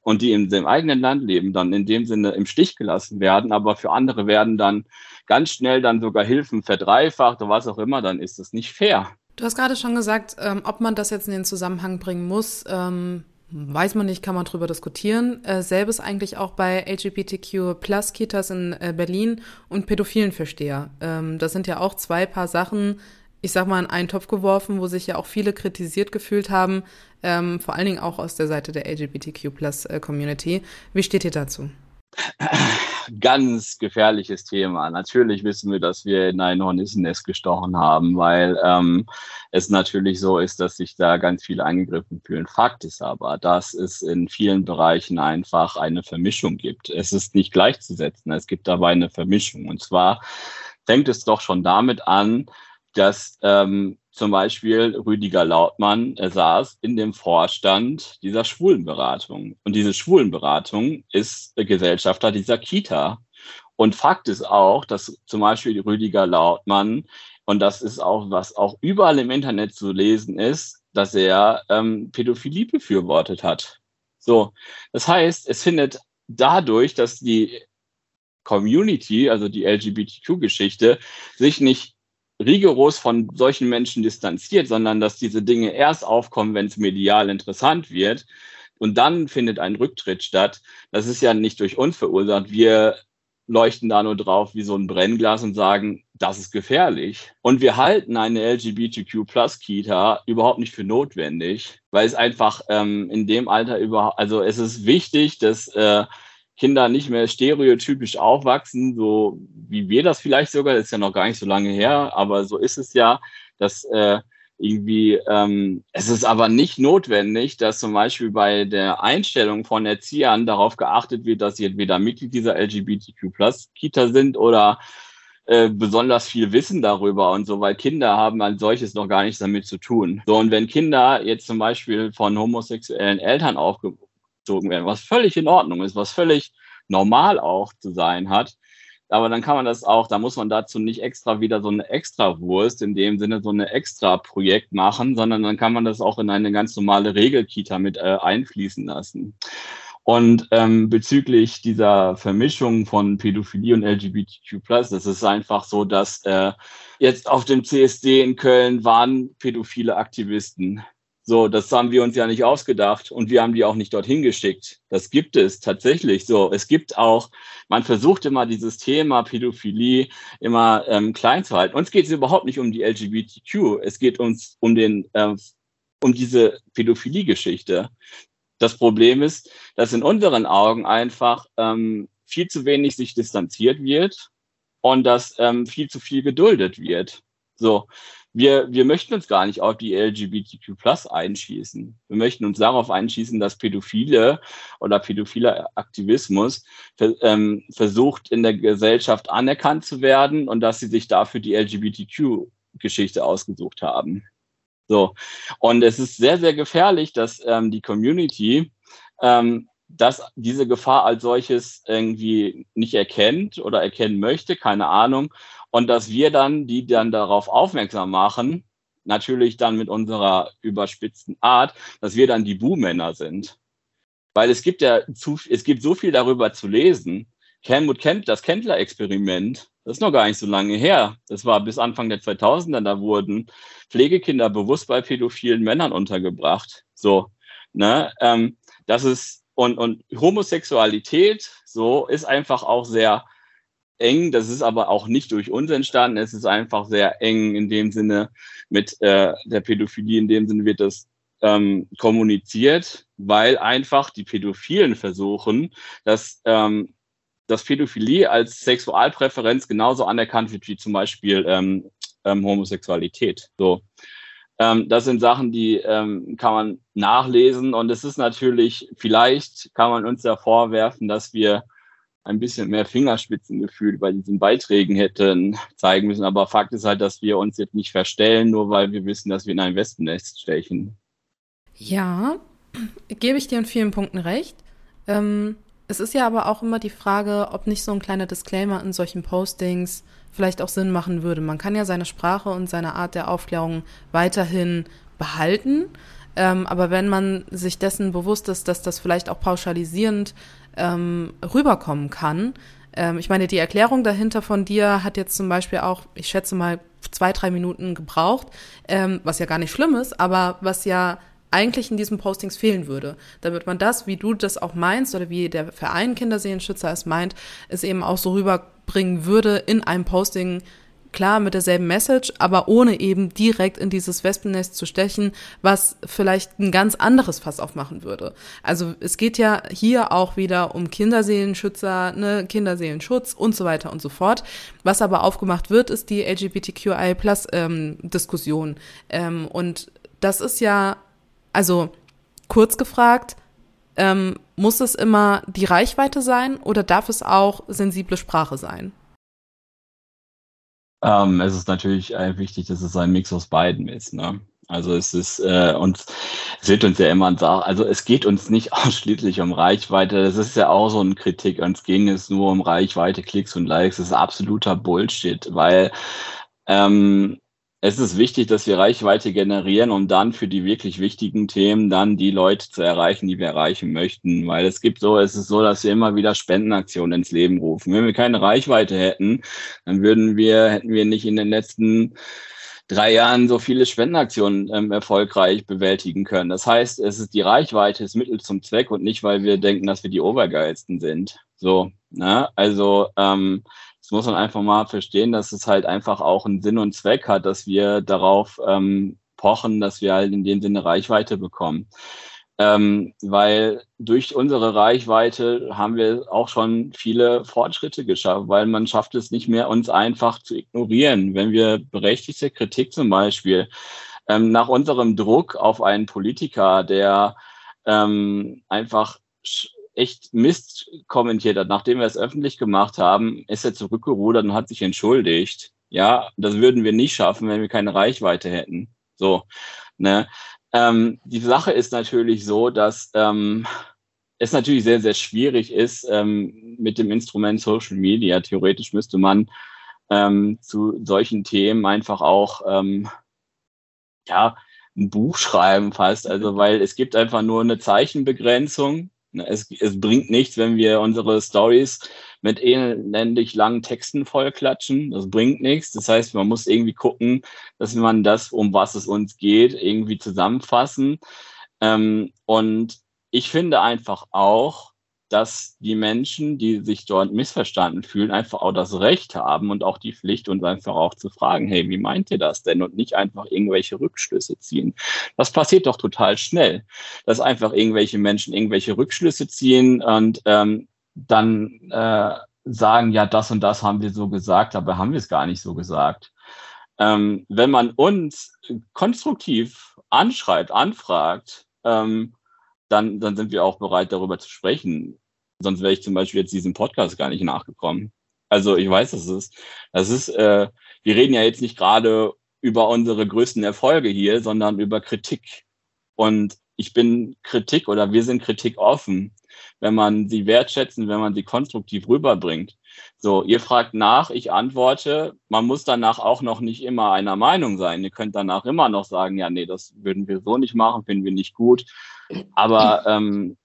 und die in dem eigenen Land leben, dann in dem Sinne im Stich gelassen werden, aber für andere werden dann ganz schnell dann sogar Hilfen verdreifacht oder was auch immer, dann ist das nicht fair. Du hast gerade schon gesagt, ähm, ob man das jetzt in den Zusammenhang bringen muss. Ähm, Weiß man nicht, kann man drüber diskutieren. Äh, selbes eigentlich auch bei LGBTQ Plus Kitas in äh, Berlin und pädophilen Versteher. Ähm, das sind ja auch zwei paar Sachen, ich sag mal, in einen Topf geworfen, wo sich ja auch viele kritisiert gefühlt haben, ähm, vor allen Dingen auch aus der Seite der LGBTQ Plus äh, Community. Wie steht ihr dazu? ganz gefährliches Thema. Natürlich wissen wir, dass wir in ein Hornissennest gestochen haben, weil ähm, es natürlich so ist, dass sich da ganz viele angegriffen fühlen. Fakt ist aber, dass es in vielen Bereichen einfach eine Vermischung gibt. Es ist nicht gleichzusetzen. Es gibt dabei eine Vermischung. Und zwar fängt es doch schon damit an, dass ähm, zum Beispiel Rüdiger Lautmann er saß in dem Vorstand dieser Schwulenberatung. Und diese Schwulenberatung ist Gesellschafter dieser Kita. Und Fakt ist auch, dass zum Beispiel Rüdiger Lautmann, und das ist auch, was auch überall im Internet zu lesen ist, dass er ähm, Pädophilie befürwortet hat. So, das heißt, es findet dadurch, dass die Community, also die LGBTQ-Geschichte, sich nicht rigoros von solchen Menschen distanziert, sondern dass diese Dinge erst aufkommen, wenn es medial interessant wird. Und dann findet ein Rücktritt statt. Das ist ja nicht durch uns verursacht. Wir leuchten da nur drauf wie so ein Brennglas und sagen, das ist gefährlich. Und wir halten eine LGBTQ Plus Kita überhaupt nicht für notwendig, weil es einfach ähm, in dem Alter überhaupt, also es ist wichtig, dass äh, Kinder nicht mehr stereotypisch aufwachsen, so wie wir das vielleicht sogar, das ist ja noch gar nicht so lange her, aber so ist es ja, dass äh, irgendwie, ähm, es ist aber nicht notwendig, dass zum Beispiel bei der Einstellung von Erziehern darauf geachtet wird, dass sie entweder Mitglied dieser LGBTQ Plus Kita sind oder äh, besonders viel Wissen darüber und so, weil Kinder haben als solches noch gar nichts damit zu tun. So, und wenn Kinder jetzt zum Beispiel von homosexuellen Eltern aufge gezogen werden, was völlig in Ordnung ist, was völlig normal auch zu sein hat. Aber dann kann man das auch, da muss man dazu nicht extra wieder so eine Extrawurst, in dem Sinne so eine extra Projekt machen, sondern dann kann man das auch in eine ganz normale Regelkita mit äh, einfließen lassen. Und ähm, bezüglich dieser Vermischung von Pädophilie und LGBTQ+, das ist einfach so, dass äh, jetzt auf dem CSD in Köln waren pädophile Aktivisten So, das haben wir uns ja nicht ausgedacht und wir haben die auch nicht dorthin geschickt. Das gibt es tatsächlich so. Es gibt auch, man versucht immer dieses Thema Pädophilie immer ähm, klein zu halten. Uns geht es überhaupt nicht um die LGBTQ. Es geht uns um den, äh, um diese Pädophilie-Geschichte. Das Problem ist, dass in unseren Augen einfach ähm, viel zu wenig sich distanziert wird und dass ähm, viel zu viel geduldet wird. So, wir, wir möchten uns gar nicht auf die LGBTQ Plus einschießen. Wir möchten uns darauf einschießen, dass Pädophile oder pädophiler Aktivismus ähm, versucht, in der Gesellschaft anerkannt zu werden und dass sie sich dafür die LGBTQ-Geschichte ausgesucht haben. So. Und es ist sehr, sehr gefährlich, dass ähm, die Community ähm, dass diese Gefahr als solches irgendwie nicht erkennt oder erkennen möchte, keine Ahnung, und dass wir dann, die dann darauf aufmerksam machen, natürlich dann mit unserer überspitzten Art, dass wir dann die Buhmänner sind. Weil es gibt ja zu, es gibt so viel darüber zu lesen. Helmut Kent, das Kendler-Experiment, das ist noch gar nicht so lange her. Das war bis Anfang der 2000er, da wurden Pflegekinder bewusst bei pädophilen Männern untergebracht. So, ne, ähm, das ist, und, und Homosexualität, so, ist einfach auch sehr eng. Das ist aber auch nicht durch uns entstanden. Es ist einfach sehr eng in dem Sinne mit äh, der Pädophilie. In dem Sinne wird das ähm, kommuniziert, weil einfach die Pädophilen versuchen, dass ähm, dass Pädophilie als Sexualpräferenz genauso anerkannt wird wie zum Beispiel ähm, ähm, Homosexualität. So. Ähm, das sind Sachen, die ähm, kann man nachlesen und es ist natürlich, vielleicht kann man uns da vorwerfen, dass wir ein bisschen mehr Fingerspitzengefühl bei diesen Beiträgen hätten zeigen müssen. Aber Fakt ist halt, dass wir uns jetzt nicht verstellen, nur weil wir wissen, dass wir in ein Wespennest stechen. Ja, gebe ich dir in vielen Punkten recht. Ähm, es ist ja aber auch immer die Frage, ob nicht so ein kleiner Disclaimer in solchen Postings vielleicht auch Sinn machen würde. Man kann ja seine Sprache und seine Art der Aufklärung weiterhin behalten. Ähm, aber wenn man sich dessen bewusst ist, dass das vielleicht auch pauschalisierend ähm, rüberkommen kann. Ähm, ich meine, die Erklärung dahinter von dir hat jetzt zum Beispiel auch, ich schätze mal, zwei, drei Minuten gebraucht, ähm, was ja gar nicht schlimm ist, aber was ja eigentlich in diesen Postings fehlen würde. Damit man das, wie du das auch meinst oder wie der Verein Kinderseelenschützer es meint, es eben auch so rüberbringen würde in einem Posting, klar mit derselben Message, aber ohne eben direkt in dieses Wespennest zu stechen, was vielleicht ein ganz anderes Fass aufmachen würde. Also es geht ja hier auch wieder um Kinderseelenschützer, ne, Kinderseelenschutz und so weiter und so fort. Was aber aufgemacht wird, ist die LGBTQI Plus ähm, Diskussion. Ähm, und das ist ja, also kurz gefragt, ähm, muss es immer die Reichweite sein oder darf es auch sensible Sprache sein? Ähm, es ist natürlich äh, wichtig, dass es ein Mix aus beiden ist. Ne? Also es ist äh, uns, es wird uns ja immer sagen, also es geht uns nicht ausschließlich um Reichweite. Das ist ja auch so eine Kritik. Uns ging es nur um Reichweite, Klicks und Likes. Das ist absoluter Bullshit, weil ähm, es ist wichtig, dass wir Reichweite generieren, um dann für die wirklich wichtigen Themen dann die Leute zu erreichen, die wir erreichen möchten. Weil es gibt so, es ist so, dass wir immer wieder Spendenaktionen ins Leben rufen. Wenn wir keine Reichweite hätten, dann würden wir, hätten wir nicht in den letzten drei Jahren so viele Spendenaktionen ähm, erfolgreich bewältigen können. Das heißt, es ist die Reichweite ist Mittel zum Zweck und nicht, weil wir denken, dass wir die Obergeilsten sind. So, ne? Also ähm, das muss man einfach mal verstehen, dass es halt einfach auch einen Sinn und Zweck hat, dass wir darauf ähm, pochen, dass wir halt in dem Sinne Reichweite bekommen. Ähm, weil durch unsere Reichweite haben wir auch schon viele Fortschritte geschafft, weil man schafft es nicht mehr, uns einfach zu ignorieren. Wenn wir berechtigte Kritik zum Beispiel ähm, nach unserem Druck auf einen Politiker, der ähm, einfach echt Mist kommentiert hat, nachdem wir es öffentlich gemacht haben, ist er zurückgerudert und hat sich entschuldigt. Ja, das würden wir nicht schaffen, wenn wir keine Reichweite hätten. So, ne? Ähm, die Sache ist natürlich so, dass ähm, es natürlich sehr, sehr schwierig ist ähm, mit dem Instrument Social Media. Theoretisch müsste man ähm, zu solchen Themen einfach auch ähm, ja ein Buch schreiben fast. Also weil es gibt einfach nur eine Zeichenbegrenzung es, es bringt nichts, wenn wir unsere Stories mit elendig langen Texten vollklatschen. Das bringt nichts. Das heißt, man muss irgendwie gucken, dass man das, um was es uns geht, irgendwie zusammenfassen. Ähm, und ich finde einfach auch, dass die Menschen, die sich dort missverstanden fühlen, einfach auch das Recht haben und auch die Pflicht, uns einfach auch zu fragen, hey, wie meint ihr das denn? Und nicht einfach irgendwelche Rückschlüsse ziehen. Das passiert doch total schnell, dass einfach irgendwelche Menschen irgendwelche Rückschlüsse ziehen und ähm, dann äh, sagen, ja, das und das haben wir so gesagt, aber haben wir es gar nicht so gesagt. Ähm, wenn man uns konstruktiv anschreibt, anfragt, ähm, dann, dann sind wir auch bereit, darüber zu sprechen. Sonst wäre ich zum Beispiel jetzt diesem Podcast gar nicht nachgekommen. Also ich weiß, das ist, das ist, äh, wir reden ja jetzt nicht gerade über unsere größten Erfolge hier, sondern über Kritik. Und ich bin Kritik oder wir sind Kritik offen, wenn man sie wertschätzen, wenn man sie konstruktiv rüberbringt. So, ihr fragt nach, ich antworte. Man muss danach auch noch nicht immer einer Meinung sein. Ihr könnt danach immer noch sagen, ja, nee, das würden wir so nicht machen, finden wir nicht gut. Aber ähm,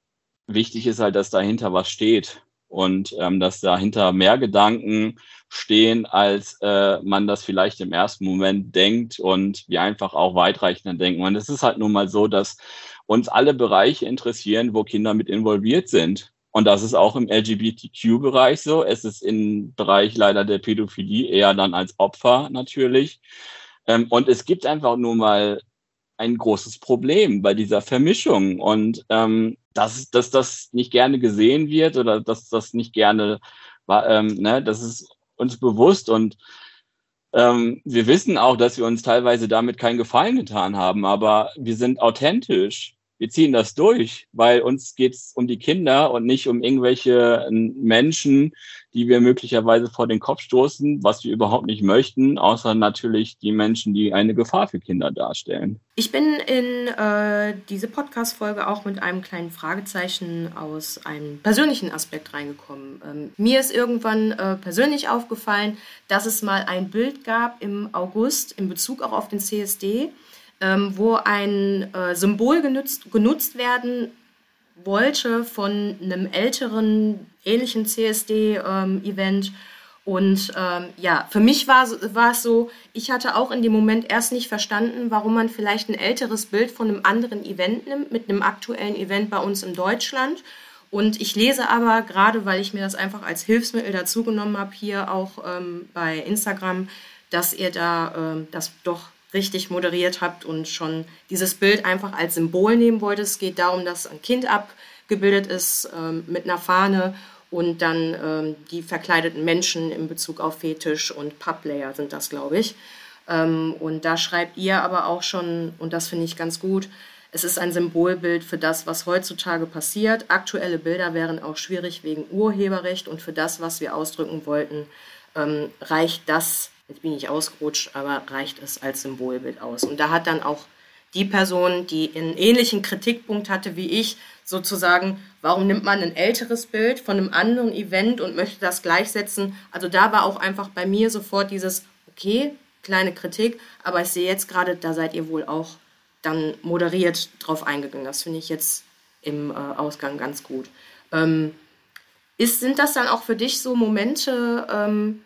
wichtig ist halt, dass dahinter was steht und ähm, dass dahinter mehr Gedanken stehen, als äh, man das vielleicht im ersten Moment denkt und wir einfach auch weitreichender denken. Und es ist halt nun mal so, dass uns alle Bereiche interessieren, wo Kinder mit involviert sind. Und das ist auch im LGBTQ-Bereich so. Es ist im Bereich leider der Pädophilie eher dann als Opfer natürlich. Ähm, und es gibt einfach nur mal ein großes Problem bei dieser Vermischung. Und ähm, dass, dass das nicht gerne gesehen wird oder dass das nicht gerne, ähm, ne, das ist uns bewusst. Und ähm, wir wissen auch, dass wir uns teilweise damit keinen Gefallen getan haben, aber wir sind authentisch wir ziehen das durch, weil uns geht es um die Kinder und nicht um irgendwelche Menschen, die wir möglicherweise vor den Kopf stoßen, was wir überhaupt nicht möchten, außer natürlich die Menschen, die eine Gefahr für Kinder darstellen. Ich bin in äh, diese Podcast-Folge auch mit einem kleinen Fragezeichen aus einem persönlichen Aspekt reingekommen. Ähm, mir ist irgendwann äh, persönlich aufgefallen, dass es mal ein Bild gab im August in Bezug auch auf den CSD ähm, wo ein äh, Symbol genutzt, genutzt werden wollte von einem älteren, ähnlichen CSD-Event. Ähm, und ähm, ja, für mich war, es so, ich hatte auch in dem Moment erst nicht verstanden, warum man vielleicht ein älteres Bild von einem anderen Event nimmt, mit einem aktuellen Event bei uns in Deutschland. Und ich lese aber, gerade weil ich mir das einfach als Hilfsmittel dazugenommen habe, hier auch ähm, bei Instagram, dass ihr da ähm, das doch richtig moderiert habt und schon dieses Bild einfach als Symbol nehmen wolltet. Es geht darum, dass ein Kind abgebildet ist ähm, mit einer Fahne und dann ähm, die verkleideten Menschen in Bezug auf Fetisch und Publayer sind das, glaube ich. Ähm, und da schreibt ihr aber auch schon, und das finde ich ganz gut, es ist ein Symbolbild für das, was heutzutage passiert. Aktuelle Bilder wären auch schwierig wegen Urheberrecht und für das, was wir ausdrücken wollten, ähm, reicht das jetzt bin ich ausgerutscht, aber reicht es als Symbolbild aus. Und da hat dann auch die Person, die einen ähnlichen Kritikpunkt hatte wie ich, sozusagen, warum nimmt man ein älteres Bild von einem anderen Event und möchte das gleichsetzen? Also da war auch einfach bei mir sofort dieses, okay, kleine Kritik, aber ich sehe jetzt gerade, da seid ihr wohl auch dann moderiert drauf eingegangen. Das finde ich jetzt im äh, Ausgang ganz gut. Ähm, ist, sind das dann auch für dich so Momente, ähm,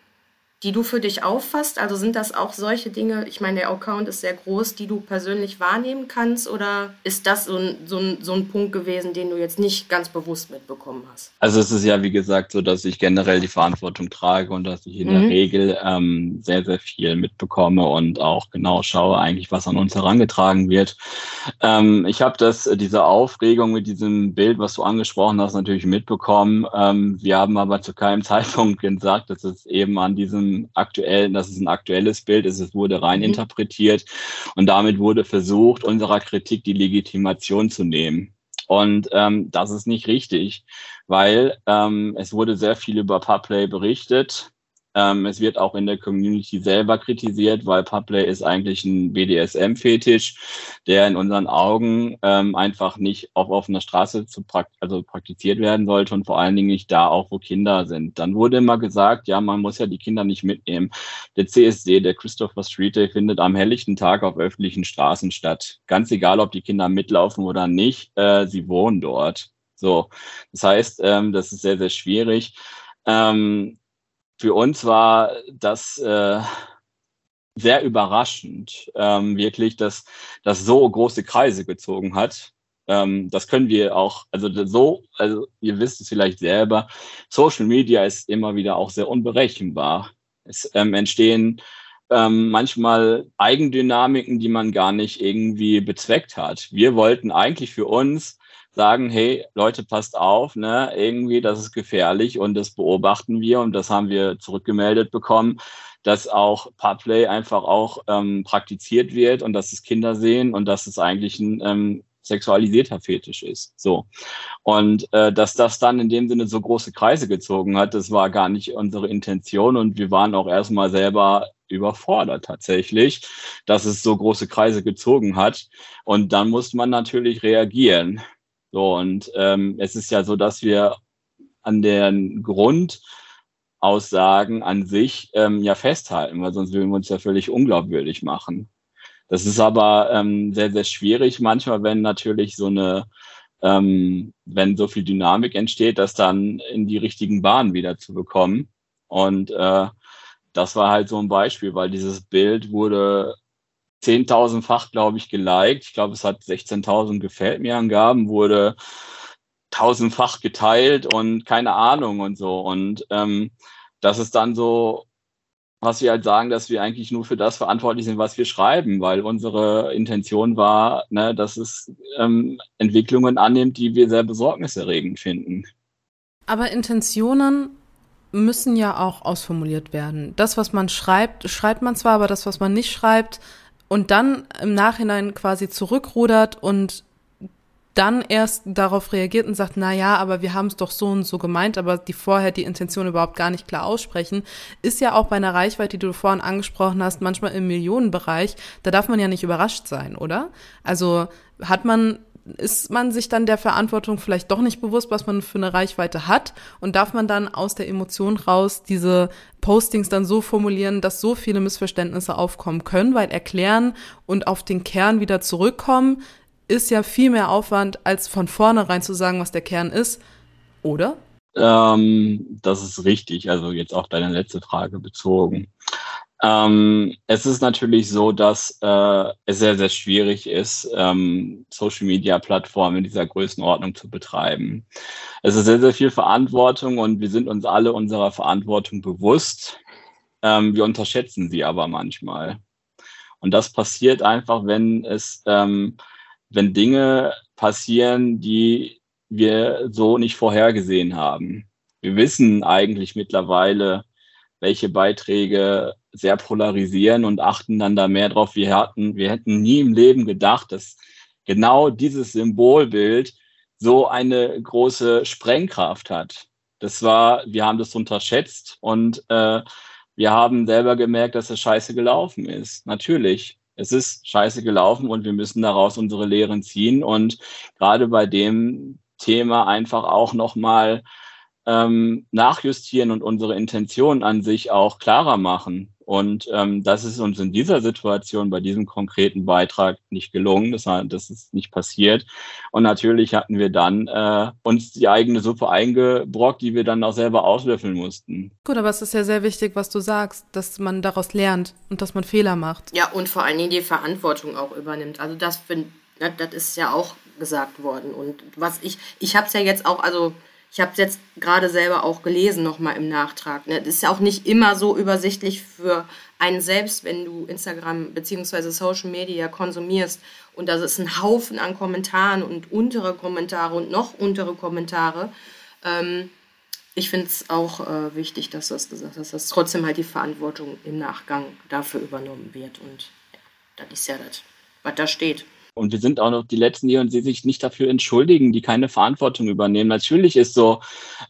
die du für dich auffasst? Also sind das auch solche Dinge, ich meine, der Account ist sehr groß, die du persönlich wahrnehmen kannst oder ist das so ein, so ein, so ein Punkt gewesen, den du jetzt nicht ganz bewusst mitbekommen hast? Also es ist ja, wie gesagt, so, dass ich generell die Verantwortung trage und dass ich in mhm. der Regel ähm, sehr, sehr viel mitbekomme und auch genau schaue eigentlich, was an uns herangetragen wird. Ähm, ich habe das, diese Aufregung mit diesem Bild, was du angesprochen hast, natürlich mitbekommen. Ähm, wir haben aber zu keinem Zeitpunkt gesagt, dass es eben an diesem aktuellen, das ist ein aktuelles Bild ist, es wurde rein mhm. interpretiert und damit wurde versucht, unserer Kritik die Legitimation zu nehmen. Und ähm, das ist nicht richtig, weil ähm, es wurde sehr viel über Public berichtet. Ähm, es wird auch in der Community selber kritisiert, weil Public ist eigentlich ein BDSM-Fetisch, der in unseren Augen ähm, einfach nicht auf offener Straße zu prakt also praktiziert werden sollte und vor allen Dingen nicht da auch, wo Kinder sind. Dann wurde immer gesagt, ja, man muss ja die Kinder nicht mitnehmen. Der CSD, der Christopher Street Day, findet am helllichten Tag auf öffentlichen Straßen statt. Ganz egal, ob die Kinder mitlaufen oder nicht, äh, sie wohnen dort. So, das heißt, ähm, das ist sehr, sehr schwierig. Ähm, für uns war das äh, sehr überraschend, ähm, wirklich, dass das so große Kreise gezogen hat. Ähm, das können wir auch, also so, also ihr wisst es vielleicht selber, Social Media ist immer wieder auch sehr unberechenbar. Es ähm, entstehen ähm, manchmal Eigendynamiken, die man gar nicht irgendwie bezweckt hat. Wir wollten eigentlich für uns sagen, hey, Leute, passt auf, ne, irgendwie, das ist gefährlich und das beobachten wir und das haben wir zurückgemeldet bekommen, dass auch Parplay einfach auch ähm, praktiziert wird und dass es Kinder sehen und dass es eigentlich ein ähm, sexualisierter Fetisch ist. So. Und äh, dass das dann in dem Sinne so große Kreise gezogen hat, das war gar nicht unsere Intention und wir waren auch erstmal selber überfordert tatsächlich, dass es so große Kreise gezogen hat. Und dann muss man natürlich reagieren. So, und ähm, es ist ja so, dass wir an den Grundaussagen an sich ähm, ja festhalten, weil sonst würden wir uns ja völlig unglaubwürdig machen. Das ist aber ähm, sehr, sehr schwierig manchmal, wenn natürlich so eine, ähm, wenn so viel Dynamik entsteht, das dann in die richtigen Bahnen wieder zu bekommen. Und äh, das war halt so ein Beispiel, weil dieses Bild wurde 10.000-fach, glaube ich, geliked. Ich glaube, es hat 16.000 gefällt mir Angaben, wurde tausendfach geteilt und keine Ahnung und so. Und ähm, das ist dann so, was wir halt sagen, dass wir eigentlich nur für das verantwortlich sind, was wir schreiben, weil unsere Intention war, ne, dass es ähm, Entwicklungen annimmt, die wir sehr besorgniserregend finden. Aber Intentionen müssen ja auch ausformuliert werden. Das, was man schreibt, schreibt man zwar, aber das, was man nicht schreibt, und dann im Nachhinein quasi zurückrudert und dann erst darauf reagiert und sagt, na ja, aber wir haben es doch so und so gemeint, aber die vorher die Intention überhaupt gar nicht klar aussprechen, ist ja auch bei einer Reichweite, die du vorhin angesprochen hast, manchmal im Millionenbereich, da darf man ja nicht überrascht sein, oder? Also hat man ist man sich dann der Verantwortung vielleicht doch nicht bewusst, was man für eine Reichweite hat und darf man dann aus der Emotion raus diese Postings dann so formulieren, dass so viele Missverständnisse aufkommen können, weil erklären und auf den Kern wieder zurückkommen ist ja viel mehr Aufwand, als von vornherein zu sagen, was der Kern ist, oder? Ähm, das ist richtig, also jetzt auch deine letzte Frage bezogen. Ähm, es ist natürlich so, dass äh, es sehr, sehr schwierig ist, ähm, Social-Media-Plattformen in dieser Größenordnung zu betreiben. Es ist sehr, sehr viel Verantwortung und wir sind uns alle unserer Verantwortung bewusst. Ähm, wir unterschätzen sie aber manchmal. Und das passiert einfach, wenn es, ähm, wenn Dinge passieren, die wir so nicht vorhergesehen haben. Wir wissen eigentlich mittlerweile, welche Beiträge sehr polarisieren und achten dann da mehr drauf. Wir hatten, wir hätten nie im Leben gedacht, dass genau dieses Symbolbild so eine große Sprengkraft hat. Das war, wir haben das unterschätzt und äh, wir haben selber gemerkt, dass es scheiße gelaufen ist. Natürlich. Es ist scheiße gelaufen und wir müssen daraus unsere Lehren ziehen und gerade bei dem Thema einfach auch nochmal ähm, nachjustieren und unsere Intention an sich auch klarer machen. Und ähm, das ist uns in dieser Situation bei diesem konkreten Beitrag nicht gelungen. Das, das ist nicht passiert. Und natürlich hatten wir dann äh, uns die eigene Suppe eingebrockt, die wir dann auch selber auslöffeln mussten. Gut, aber es ist ja sehr wichtig, was du sagst, dass man daraus lernt und dass man Fehler macht. Ja, und vor allen Dingen die Verantwortung auch übernimmt. Also das, find, das, das ist ja auch gesagt worden. Und was ich, ich habe es ja jetzt auch, also ich habe es jetzt gerade selber auch gelesen, nochmal im Nachtrag. Ne? Das ist ja auch nicht immer so übersichtlich für einen selbst, wenn du Instagram bzw. Social Media konsumierst. Und das ist ein Haufen an Kommentaren und untere Kommentare und noch untere Kommentare. Ähm, ich finde es auch äh, wichtig, dass du das gesagt hast, dass trotzdem halt die Verantwortung im Nachgang dafür übernommen wird. Und ja, das ist ja das, was da steht. Und wir sind auch noch die Letzten, die uns sich nicht dafür entschuldigen, die keine Verantwortung übernehmen. Natürlich ist so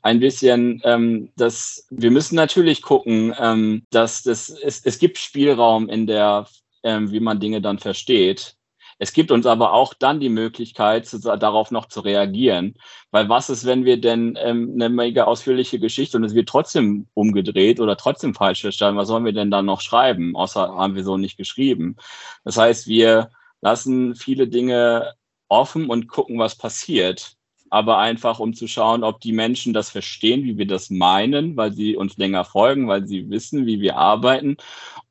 ein bisschen, ähm, dass wir müssen natürlich gucken, ähm, dass das, es, es gibt Spielraum in der, ähm, wie man Dinge dann versteht. Es gibt uns aber auch dann die Möglichkeit, zu, darauf noch zu reagieren. Weil was ist, wenn wir denn ähm, eine mega ausführliche Geschichte und es wird trotzdem umgedreht oder trotzdem falsch verstanden, was sollen wir denn dann noch schreiben? Außer haben wir so nicht geschrieben. Das heißt, wir lassen viele Dinge offen und gucken, was passiert. aber einfach um zu schauen, ob die Menschen das verstehen, wie wir das meinen, weil sie uns länger folgen, weil sie wissen, wie wir arbeiten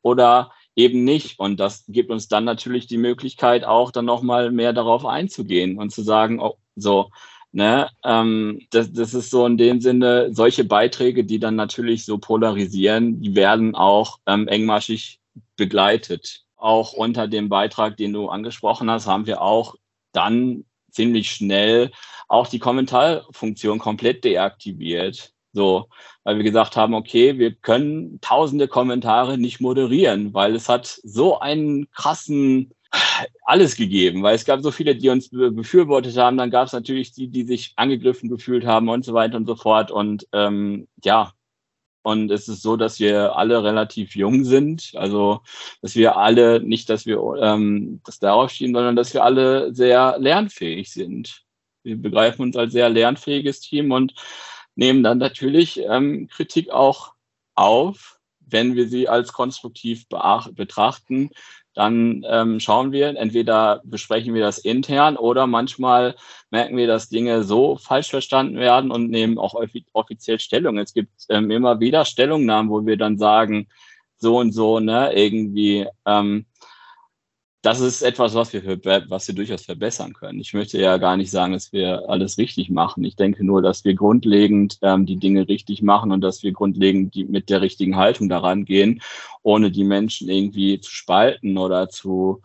oder eben nicht. Und das gibt uns dann natürlich die Möglichkeit, auch dann nochmal mehr darauf einzugehen und zu sagen, oh, so, ne, ähm, das, das ist so in dem Sinne, solche Beiträge, die dann natürlich so polarisieren, die werden auch ähm, engmaschig begleitet. Auch unter dem Beitrag, den du angesprochen hast, haben wir auch dann ziemlich schnell auch die Kommentarfunktion komplett deaktiviert. So, weil wir gesagt haben, okay, wir können tausende Kommentare nicht moderieren, weil es hat so einen krassen alles gegeben, weil es gab so viele, die uns befürwortet haben, dann gab es natürlich die, die sich angegriffen gefühlt haben und so weiter und so fort. Und ähm, ja, und es ist so, dass wir alle relativ jung sind. Also, dass wir alle, nicht, dass wir ähm, das darauf schieben, sondern dass wir alle sehr lernfähig sind. Wir begreifen uns als sehr lernfähiges Team und nehmen dann natürlich ähm, Kritik auch auf, wenn wir sie als konstruktiv betrachten dann ähm, schauen wir, entweder besprechen wir das intern oder manchmal merken wir, dass Dinge so falsch verstanden werden und nehmen auch offiziell Stellung. Es gibt ähm, immer wieder Stellungnahmen, wo wir dann sagen, so und so, ne, irgendwie, ähm, das ist etwas, was wir, was wir durchaus verbessern können. Ich möchte ja gar nicht sagen, dass wir alles richtig machen. Ich denke nur, dass wir grundlegend ähm, die Dinge richtig machen und dass wir grundlegend die, mit der richtigen Haltung daran gehen, ohne die Menschen irgendwie zu spalten oder zu,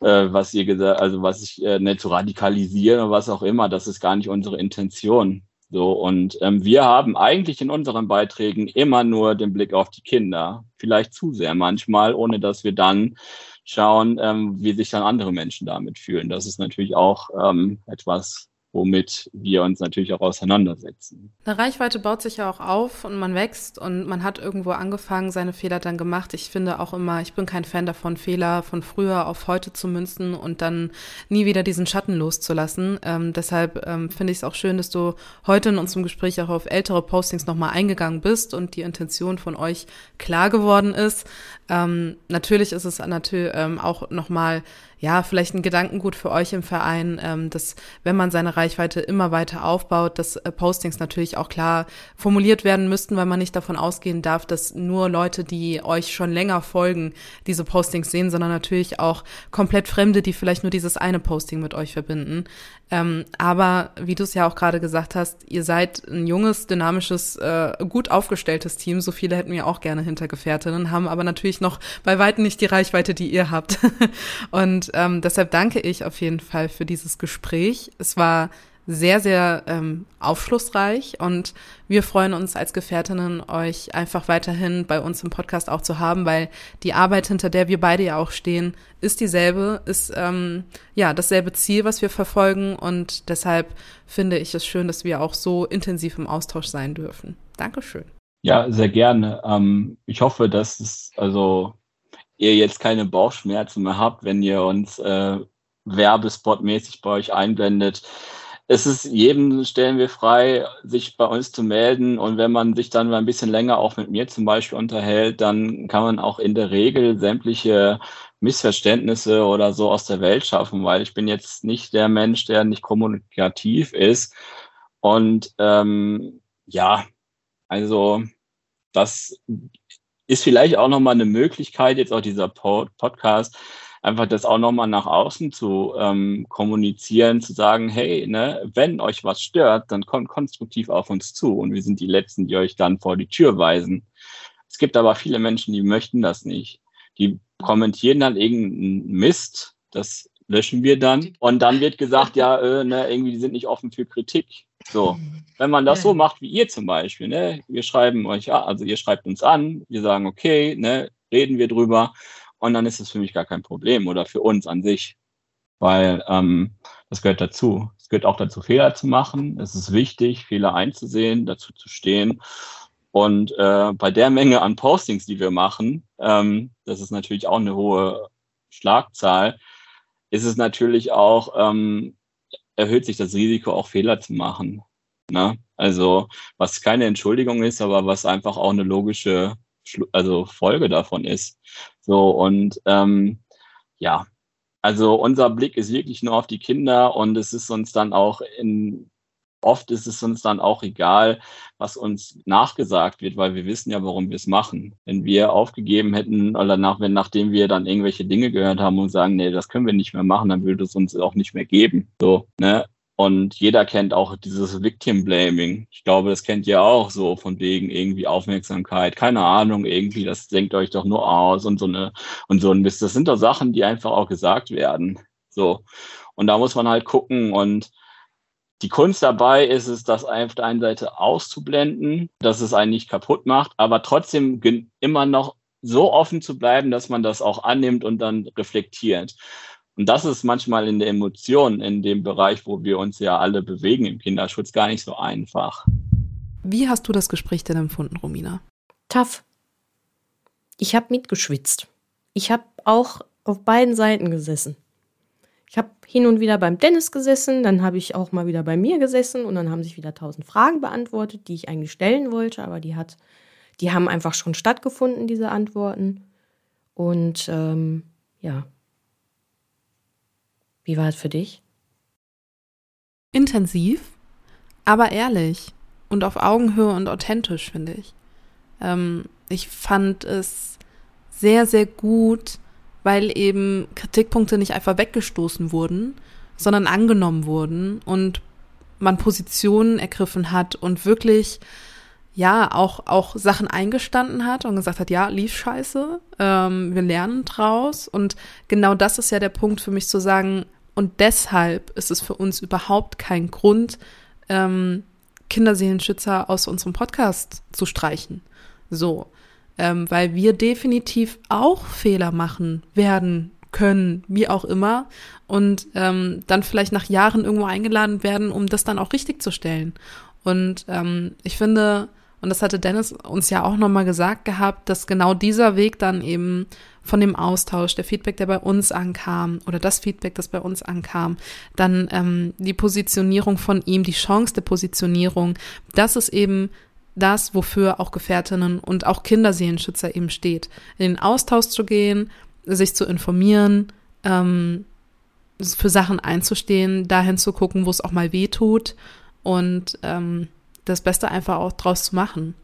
äh, was ihr gesagt, also was ich äh, nicht zu radikalisieren oder was auch immer. Das ist gar nicht unsere Intention. So, und ähm, wir haben eigentlich in unseren Beiträgen immer nur den Blick auf die Kinder. Vielleicht zu sehr manchmal, ohne dass wir dann schauen, ähm, wie sich dann andere Menschen damit fühlen. Das ist natürlich auch ähm, etwas, womit wir uns natürlich auch auseinandersetzen. Eine Reichweite baut sich ja auch auf und man wächst und man hat irgendwo angefangen, seine Fehler dann gemacht. Ich finde auch immer, ich bin kein Fan davon, Fehler von früher auf heute zu münzen und dann nie wieder diesen Schatten loszulassen. Ähm, deshalb ähm, finde ich es auch schön, dass du heute in unserem Gespräch auch auf ältere Postings nochmal eingegangen bist und die Intention von euch klar geworden ist. Ähm, natürlich ist es natürlich ähm, auch nochmal ja, vielleicht ein Gedankengut für euch im Verein, ähm, dass wenn man seine Reichweite immer weiter aufbaut, dass äh, Postings natürlich auch klar formuliert werden müssten, weil man nicht davon ausgehen darf, dass nur Leute, die euch schon länger folgen, diese Postings sehen, sondern natürlich auch komplett Fremde, die vielleicht nur dieses eine Posting mit euch verbinden. Ähm, aber wie du es ja auch gerade gesagt hast, ihr seid ein junges, dynamisches, äh, gut aufgestelltes Team. So viele hätten wir auch gerne hinter Gefährtinnen, haben aber natürlich noch bei weitem nicht die Reichweite, die ihr habt. Und ähm, deshalb danke ich auf jeden Fall für dieses Gespräch. Es war sehr, sehr ähm, aufschlussreich und wir freuen uns als Gefährtinnen, euch einfach weiterhin bei uns im Podcast auch zu haben, weil die Arbeit, hinter der wir beide ja auch stehen, ist dieselbe, ist ähm, ja dasselbe Ziel, was wir verfolgen und deshalb finde ich es schön, dass wir auch so intensiv im Austausch sein dürfen. Dankeschön. Ja, sehr gerne. Ähm, ich hoffe, dass es also ihr jetzt keine Bauchschmerzen mehr habt, wenn ihr uns äh, werbespotmäßig bei euch einblendet. Es ist jedem stellen wir frei, sich bei uns zu melden. Und wenn man sich dann mal ein bisschen länger auch mit mir zum Beispiel unterhält, dann kann man auch in der Regel sämtliche Missverständnisse oder so aus der Welt schaffen, weil ich bin jetzt nicht der Mensch, der nicht kommunikativ ist. Und ähm, ja, also das ist vielleicht auch nochmal eine Möglichkeit, jetzt auch dieser Podcast, einfach das auch nochmal nach außen zu ähm, kommunizieren, zu sagen, hey, ne, wenn euch was stört, dann kommt konstruktiv auf uns zu und wir sind die Letzten, die euch dann vor die Tür weisen. Es gibt aber viele Menschen, die möchten das nicht. Die kommentieren dann irgendeinen Mist, das löschen wir dann und dann wird gesagt, ja, äh, ne, irgendwie die sind nicht offen für Kritik. So, wenn man das so macht wie ihr zum Beispiel, ne, wir schreiben euch, also ihr schreibt uns an, wir sagen, okay, ne, reden wir drüber und dann ist es für mich gar kein Problem oder für uns an sich, weil ähm, das gehört dazu. Es gehört auch dazu, Fehler zu machen. Es ist wichtig, Fehler einzusehen, dazu zu stehen. Und äh, bei der Menge an Postings, die wir machen, ähm, das ist natürlich auch eine hohe Schlagzahl, ist es natürlich auch, ähm, erhöht sich das Risiko, auch Fehler zu machen. Ne? Also was keine Entschuldigung ist, aber was einfach auch eine logische also Folge davon ist. So und ähm, ja, also unser Blick ist wirklich nur auf die Kinder und es ist uns dann auch in oft ist es uns dann auch egal, was uns nachgesagt wird, weil wir wissen ja, warum wir es machen. Wenn wir aufgegeben hätten oder nach, wenn, nachdem wir dann irgendwelche Dinge gehört haben und sagen, nee, das können wir nicht mehr machen, dann würde es uns auch nicht mehr geben. So, ne? Und jeder kennt auch dieses Victim Blaming. Ich glaube, das kennt ihr auch so von wegen irgendwie Aufmerksamkeit. Keine Ahnung, irgendwie, das denkt euch doch nur aus und so eine, und so ein Mist. Das sind doch Sachen, die einfach auch gesagt werden. So. Und da muss man halt gucken und die Kunst dabei ist es, das auf der einen Seite auszublenden, dass es einen nicht kaputt macht, aber trotzdem immer noch so offen zu bleiben, dass man das auch annimmt und dann reflektiert. Und das ist manchmal in der Emotion, in dem Bereich, wo wir uns ja alle bewegen im Kinderschutz, gar nicht so einfach. Wie hast du das Gespräch denn empfunden, Romina? Tough. Ich habe mitgeschwitzt. Ich habe auch auf beiden Seiten gesessen. Ich habe hin und wieder beim Dennis gesessen, dann habe ich auch mal wieder bei mir gesessen und dann haben sich wieder tausend Fragen beantwortet, die ich eigentlich stellen wollte, aber die hat, die haben einfach schon stattgefunden, diese Antworten. Und ähm, ja, wie war es für dich? Intensiv, aber ehrlich und auf Augenhöhe und authentisch, finde ich. Ähm, ich fand es sehr, sehr gut, weil eben Kritikpunkte nicht einfach weggestoßen wurden, sondern angenommen wurden und man Positionen ergriffen hat und wirklich ja auch auch Sachen eingestanden hat und gesagt hat, ja, lief scheiße, ähm, wir lernen draus und genau das ist ja der Punkt für mich zu sagen, und deshalb ist es für uns überhaupt kein Grund, ähm, Kinderseelenschützer aus unserem Podcast zu streichen. So, ähm, weil wir definitiv auch Fehler machen werden können, wie auch immer, und ähm, dann vielleicht nach Jahren irgendwo eingeladen werden, um das dann auch richtig zu stellen. Und ähm, ich finde, und das hatte Dennis uns ja auch nochmal gesagt gehabt, dass genau dieser Weg dann eben von dem Austausch, der Feedback, der bei uns ankam, oder das Feedback, das bei uns ankam, dann ähm, die Positionierung von ihm, die Chance der Positionierung, das ist eben das, wofür auch Gefährtinnen und auch Kinderseelenschützer eben steht. In den Austausch zu gehen, sich zu informieren, ähm, für Sachen einzustehen, dahin zu gucken, wo es auch mal weh tut und ähm, das Beste einfach auch draus zu machen.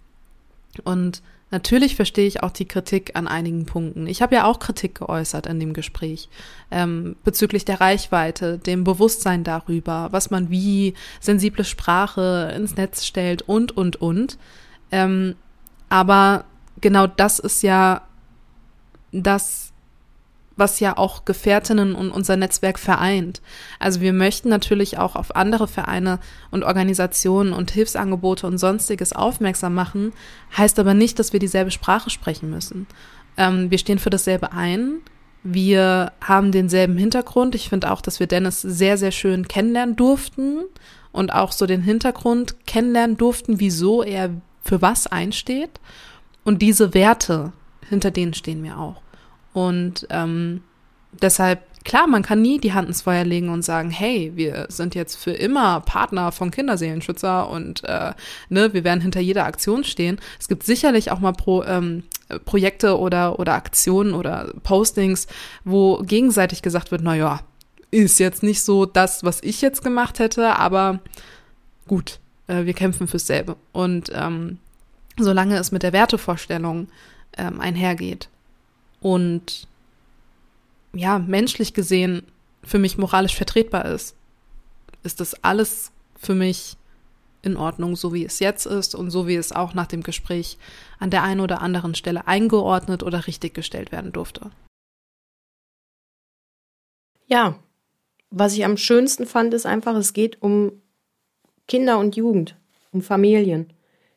Und Natürlich verstehe ich auch die Kritik an einigen Punkten. Ich habe ja auch Kritik geäußert in dem Gespräch ähm, bezüglich der Reichweite, dem Bewusstsein darüber, was man wie sensible Sprache ins Netz stellt und, und, und. Ähm, aber genau das ist ja das, was ja auch Gefährtinnen und unser Netzwerk vereint. Also wir möchten natürlich auch auf andere Vereine und Organisationen und Hilfsangebote und sonstiges aufmerksam machen, heißt aber nicht, dass wir dieselbe Sprache sprechen müssen. Ähm, wir stehen für dasselbe ein. Wir haben denselben Hintergrund. Ich finde auch, dass wir Dennis sehr, sehr schön kennenlernen durften und auch so den Hintergrund kennenlernen durften, wieso er für was einsteht. Und diese Werte, hinter denen stehen wir auch. Und ähm, deshalb, klar, man kann nie die Hand ins Feuer legen und sagen, hey, wir sind jetzt für immer Partner von Kinderseelenschützer und äh, ne, wir werden hinter jeder Aktion stehen. Es gibt sicherlich auch mal pro, ähm, Projekte oder, oder Aktionen oder Postings, wo gegenseitig gesagt wird, na ja, ist jetzt nicht so das, was ich jetzt gemacht hätte, aber gut, äh, wir kämpfen fürs selbe. Und ähm, solange es mit der Wertevorstellung ähm, einhergeht, und ja, menschlich gesehen für mich moralisch vertretbar ist, ist das alles für mich in Ordnung, so wie es jetzt ist und so wie es auch nach dem Gespräch an der einen oder anderen Stelle eingeordnet oder richtiggestellt werden durfte. Ja, was ich am schönsten fand, ist einfach, es geht um Kinder und Jugend, um Familien.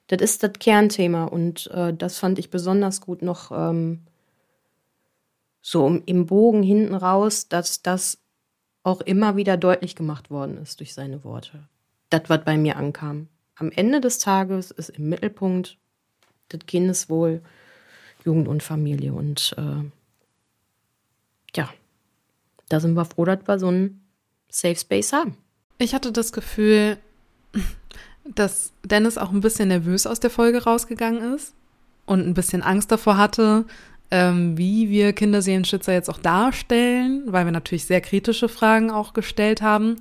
Das ist das Kernthema und äh, das fand ich besonders gut noch ähm, so im Bogen hinten raus, dass das auch immer wieder deutlich gemacht worden ist durch seine Worte. Das, was bei mir ankam. Am Ende des Tages ist im Mittelpunkt das Kindeswohl, Jugend und Familie. Und äh, ja, da sind wir froh, dass wir so einen Safe Space haben. Ich hatte das Gefühl, dass Dennis auch ein bisschen nervös aus der Folge rausgegangen ist und ein bisschen Angst davor hatte, ähm, wie wir Kinderseelenschützer jetzt auch darstellen, weil wir natürlich sehr kritische Fragen auch gestellt haben.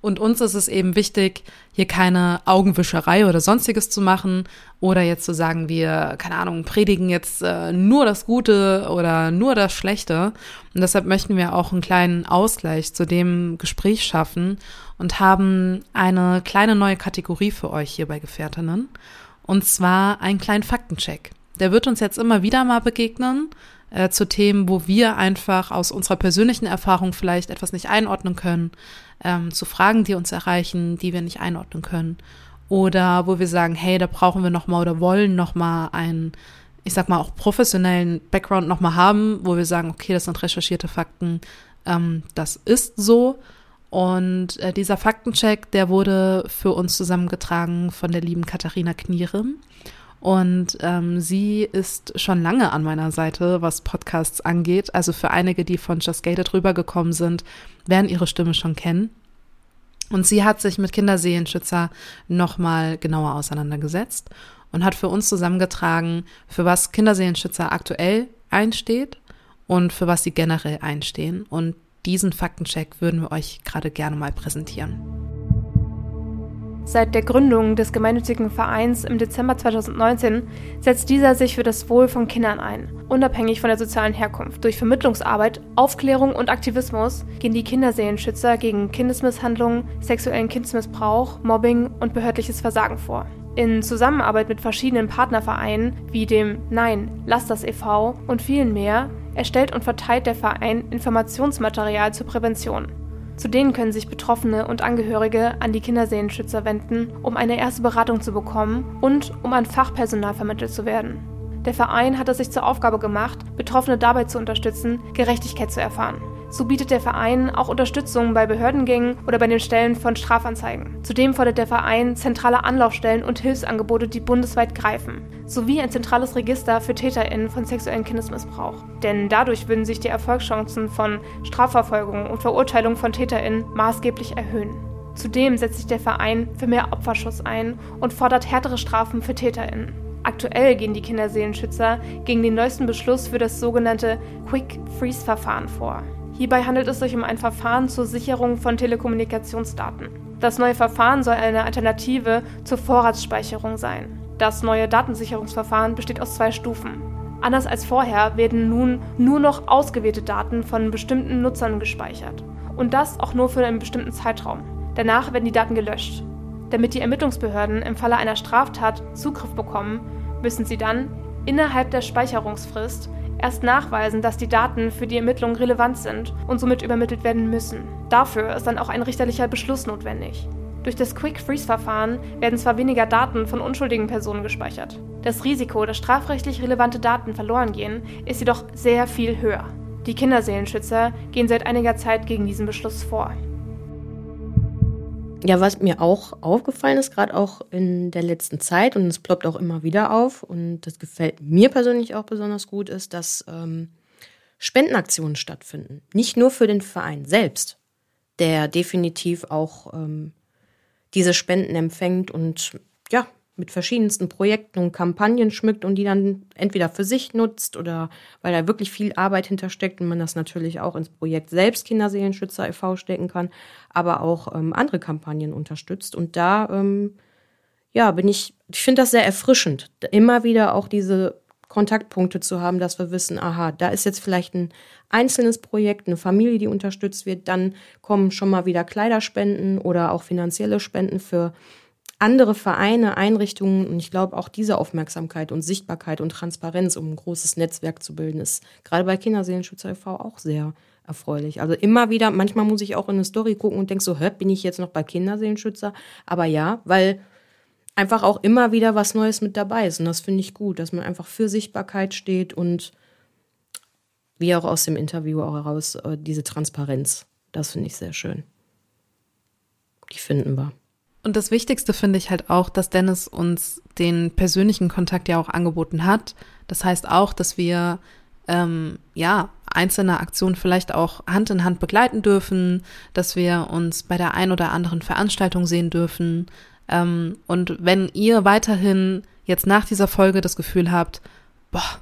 Und uns ist es eben wichtig, hier keine Augenwischerei oder sonstiges zu machen oder jetzt zu sagen, wir, keine Ahnung, predigen jetzt äh, nur das Gute oder nur das Schlechte. Und deshalb möchten wir auch einen kleinen Ausgleich zu dem Gespräch schaffen und haben eine kleine neue Kategorie für euch hier bei Gefährtinnen. Und zwar einen kleinen Faktencheck. Der wird uns jetzt immer wieder mal begegnen äh, zu Themen, wo wir einfach aus unserer persönlichen Erfahrung vielleicht etwas nicht einordnen können, ähm, zu Fragen, die uns erreichen, die wir nicht einordnen können. Oder wo wir sagen, hey, da brauchen wir nochmal oder wollen nochmal einen, ich sag mal, auch professionellen Background nochmal haben, wo wir sagen, okay, das sind recherchierte Fakten, ähm, das ist so. Und äh, dieser Faktencheck, der wurde für uns zusammengetragen von der lieben Katharina Knierim. Und ähm, sie ist schon lange an meiner Seite, was Podcasts angeht. Also für einige, die von Just Gated rübergekommen sind, werden ihre Stimme schon kennen. Und sie hat sich mit Kinderseelenschützer nochmal genauer auseinandergesetzt und hat für uns zusammengetragen, für was Kinderseelenschützer aktuell einsteht und für was sie generell einstehen. Und diesen Faktencheck würden wir euch gerade gerne mal präsentieren. Seit der Gründung des gemeinnützigen Vereins im Dezember 2019 setzt dieser sich für das Wohl von Kindern ein, unabhängig von der sozialen Herkunft. Durch Vermittlungsarbeit, Aufklärung und Aktivismus gehen die Kinderseelenschützer gegen Kindesmisshandlung, sexuellen Kindesmissbrauch, Mobbing und behördliches Versagen vor. In Zusammenarbeit mit verschiedenen Partnervereinen wie dem Nein, lass das e.V. und vielen mehr erstellt und verteilt der Verein Informationsmaterial zur Prävention. Zu denen können sich Betroffene und Angehörige an die Kinderseelenschützer wenden, um eine erste Beratung zu bekommen und um an Fachpersonal vermittelt zu werden. Der Verein hat es sich zur Aufgabe gemacht, Betroffene dabei zu unterstützen, Gerechtigkeit zu erfahren. So bietet der Verein auch Unterstützung bei Behördengängen oder bei den Stellen von Strafanzeigen. Zudem fordert der Verein zentrale Anlaufstellen und Hilfsangebote, die bundesweit greifen, sowie ein zentrales Register für TäterInnen von sexuellem Kindesmissbrauch. Denn dadurch würden sich die Erfolgschancen von Strafverfolgung und Verurteilung von TäterInnen maßgeblich erhöhen. Zudem setzt sich der Verein für mehr Opferschutz ein und fordert härtere Strafen für TäterInnen. Aktuell gehen die Kinderseelenschützer gegen den neuesten Beschluss für das sogenannte Quick Freeze Verfahren vor. Hierbei handelt es sich um ein Verfahren zur Sicherung von Telekommunikationsdaten. Das neue Verfahren soll eine Alternative zur Vorratsspeicherung sein. Das neue Datensicherungsverfahren besteht aus zwei Stufen. Anders als vorher werden nun nur noch ausgewählte Daten von bestimmten Nutzern gespeichert. Und das auch nur für einen bestimmten Zeitraum. Danach werden die Daten gelöscht. Damit die Ermittlungsbehörden im Falle einer Straftat Zugriff bekommen, müssen sie dann innerhalb der Speicherungsfrist erst nachweisen, dass die Daten für die Ermittlung relevant sind und somit übermittelt werden müssen. Dafür ist dann auch ein richterlicher Beschluss notwendig. Durch das Quick-Freeze-Verfahren werden zwar weniger Daten von unschuldigen Personen gespeichert. Das Risiko, dass strafrechtlich relevante Daten verloren gehen, ist jedoch sehr viel höher. Die Kinderseelenschützer gehen seit einiger Zeit gegen diesen Beschluss vor. Ja, was mir auch aufgefallen ist, gerade auch in der letzten Zeit, und es ploppt auch immer wieder auf, und das gefällt mir persönlich auch besonders gut, ist, dass ähm, Spendenaktionen stattfinden. Nicht nur für den Verein selbst, der definitiv auch ähm, diese Spenden empfängt und ja, mit verschiedensten Projekten und Kampagnen schmückt und die dann entweder für sich nutzt oder weil da wirklich viel Arbeit hintersteckt und man das natürlich auch ins Projekt selbst Kinderseelenschützer e.V. stecken kann, aber auch ähm, andere Kampagnen unterstützt. Und da, ähm, ja, bin ich, ich finde das sehr erfrischend, immer wieder auch diese Kontaktpunkte zu haben, dass wir wissen, aha, da ist jetzt vielleicht ein einzelnes Projekt, eine Familie, die unterstützt wird, dann kommen schon mal wieder Kleiderspenden oder auch finanzielle Spenden für andere Vereine, Einrichtungen und ich glaube auch diese Aufmerksamkeit und Sichtbarkeit und Transparenz, um ein großes Netzwerk zu bilden, ist gerade bei Kinderseelenschützer e.V. auch sehr erfreulich. Also immer wieder, manchmal muss ich auch in eine Story gucken und denke so, hä, bin ich jetzt noch bei Kinderseelenschützer? Aber ja, weil einfach auch immer wieder was Neues mit dabei ist und das finde ich gut, dass man einfach für Sichtbarkeit steht und wie auch aus dem Interview auch heraus, äh, diese Transparenz. Das finde ich sehr schön. Die finden wir. Und das Wichtigste finde ich halt auch, dass Dennis uns den persönlichen Kontakt ja auch angeboten hat. Das heißt auch, dass wir ähm, ja einzelne Aktionen vielleicht auch Hand in Hand begleiten dürfen, dass wir uns bei der ein oder anderen Veranstaltung sehen dürfen. Ähm, und wenn ihr weiterhin jetzt nach dieser Folge das Gefühl habt, boah,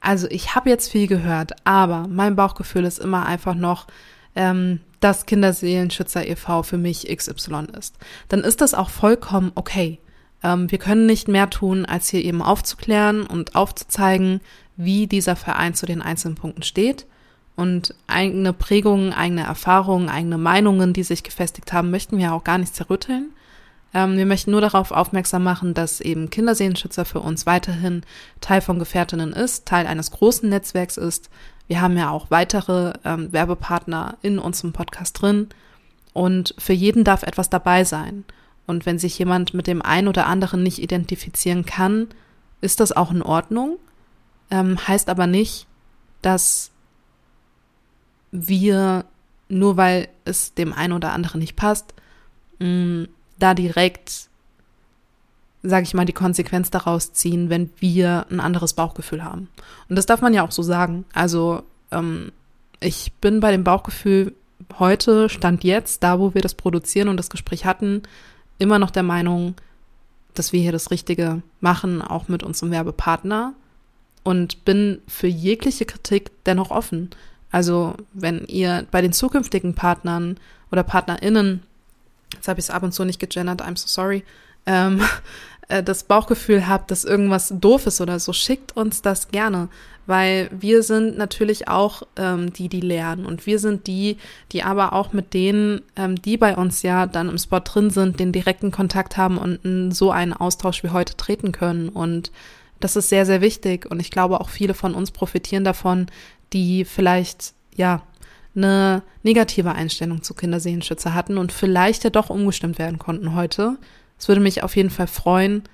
Also ich habe jetzt viel gehört, aber mein Bauchgefühl ist immer einfach noch, ähm, dass Kinderseelenschützer e.V. für mich XY ist. Dann ist das auch vollkommen okay. Ähm, wir können nicht mehr tun, als hier eben aufzuklären und aufzuzeigen, wie dieser Verein zu den einzelnen Punkten steht. Und eigene Prägungen, eigene Erfahrungen, eigene Meinungen, die sich gefestigt haben, möchten wir auch gar nicht zerrütteln. Ähm, wir möchten nur darauf aufmerksam machen, dass eben Kindersehenschützer für uns weiterhin Teil von Gefährtinnen ist, Teil eines großen Netzwerks ist. Wir haben ja auch weitere ähm, Werbepartner in unserem Podcast drin. Und für jeden darf etwas dabei sein. Und wenn sich jemand mit dem einen oder anderen nicht identifizieren kann, ist das auch in Ordnung. Ähm, heißt aber nicht, dass wir, nur weil es dem einen oder anderen nicht passt, mh, mm, da direkt, sage ich mal, die Konsequenz daraus ziehen, wenn wir ein anderes Bauchgefühl haben. Und das darf man ja auch so sagen. Also ähm, ich bin bei dem Bauchgefühl heute, stand jetzt, da wo wir das produzieren und das Gespräch hatten, immer noch der Meinung, dass wir hier das Richtige machen, auch mit unserem Werbepartner. Und bin für jegliche Kritik dennoch offen. Also wenn ihr bei den zukünftigen Partnern oder PartnerInnen, jetzt habe ich es ab und zu nicht gegendert, I'm so sorry, ähm, äh, das Bauchgefühl habt, dass irgendwas doof ist oder so, schickt uns das gerne. Weil wir sind natürlich auch ähm, die, die lernen. Und wir sind die, die aber auch mit denen, ähm, die bei uns ja dann im Spot drin sind, den direkten Kontakt haben und in so einen Austausch wie heute treten können. Und das ist sehr, sehr wichtig. Und ich glaube auch viele von uns profitieren davon, die vielleicht, ja, eine negative Einstellung zu Kindersehenschützer hatten und vielleicht ja doch umgestimmt werden konnten heute. Es würde mich auf jeden Fall freuen,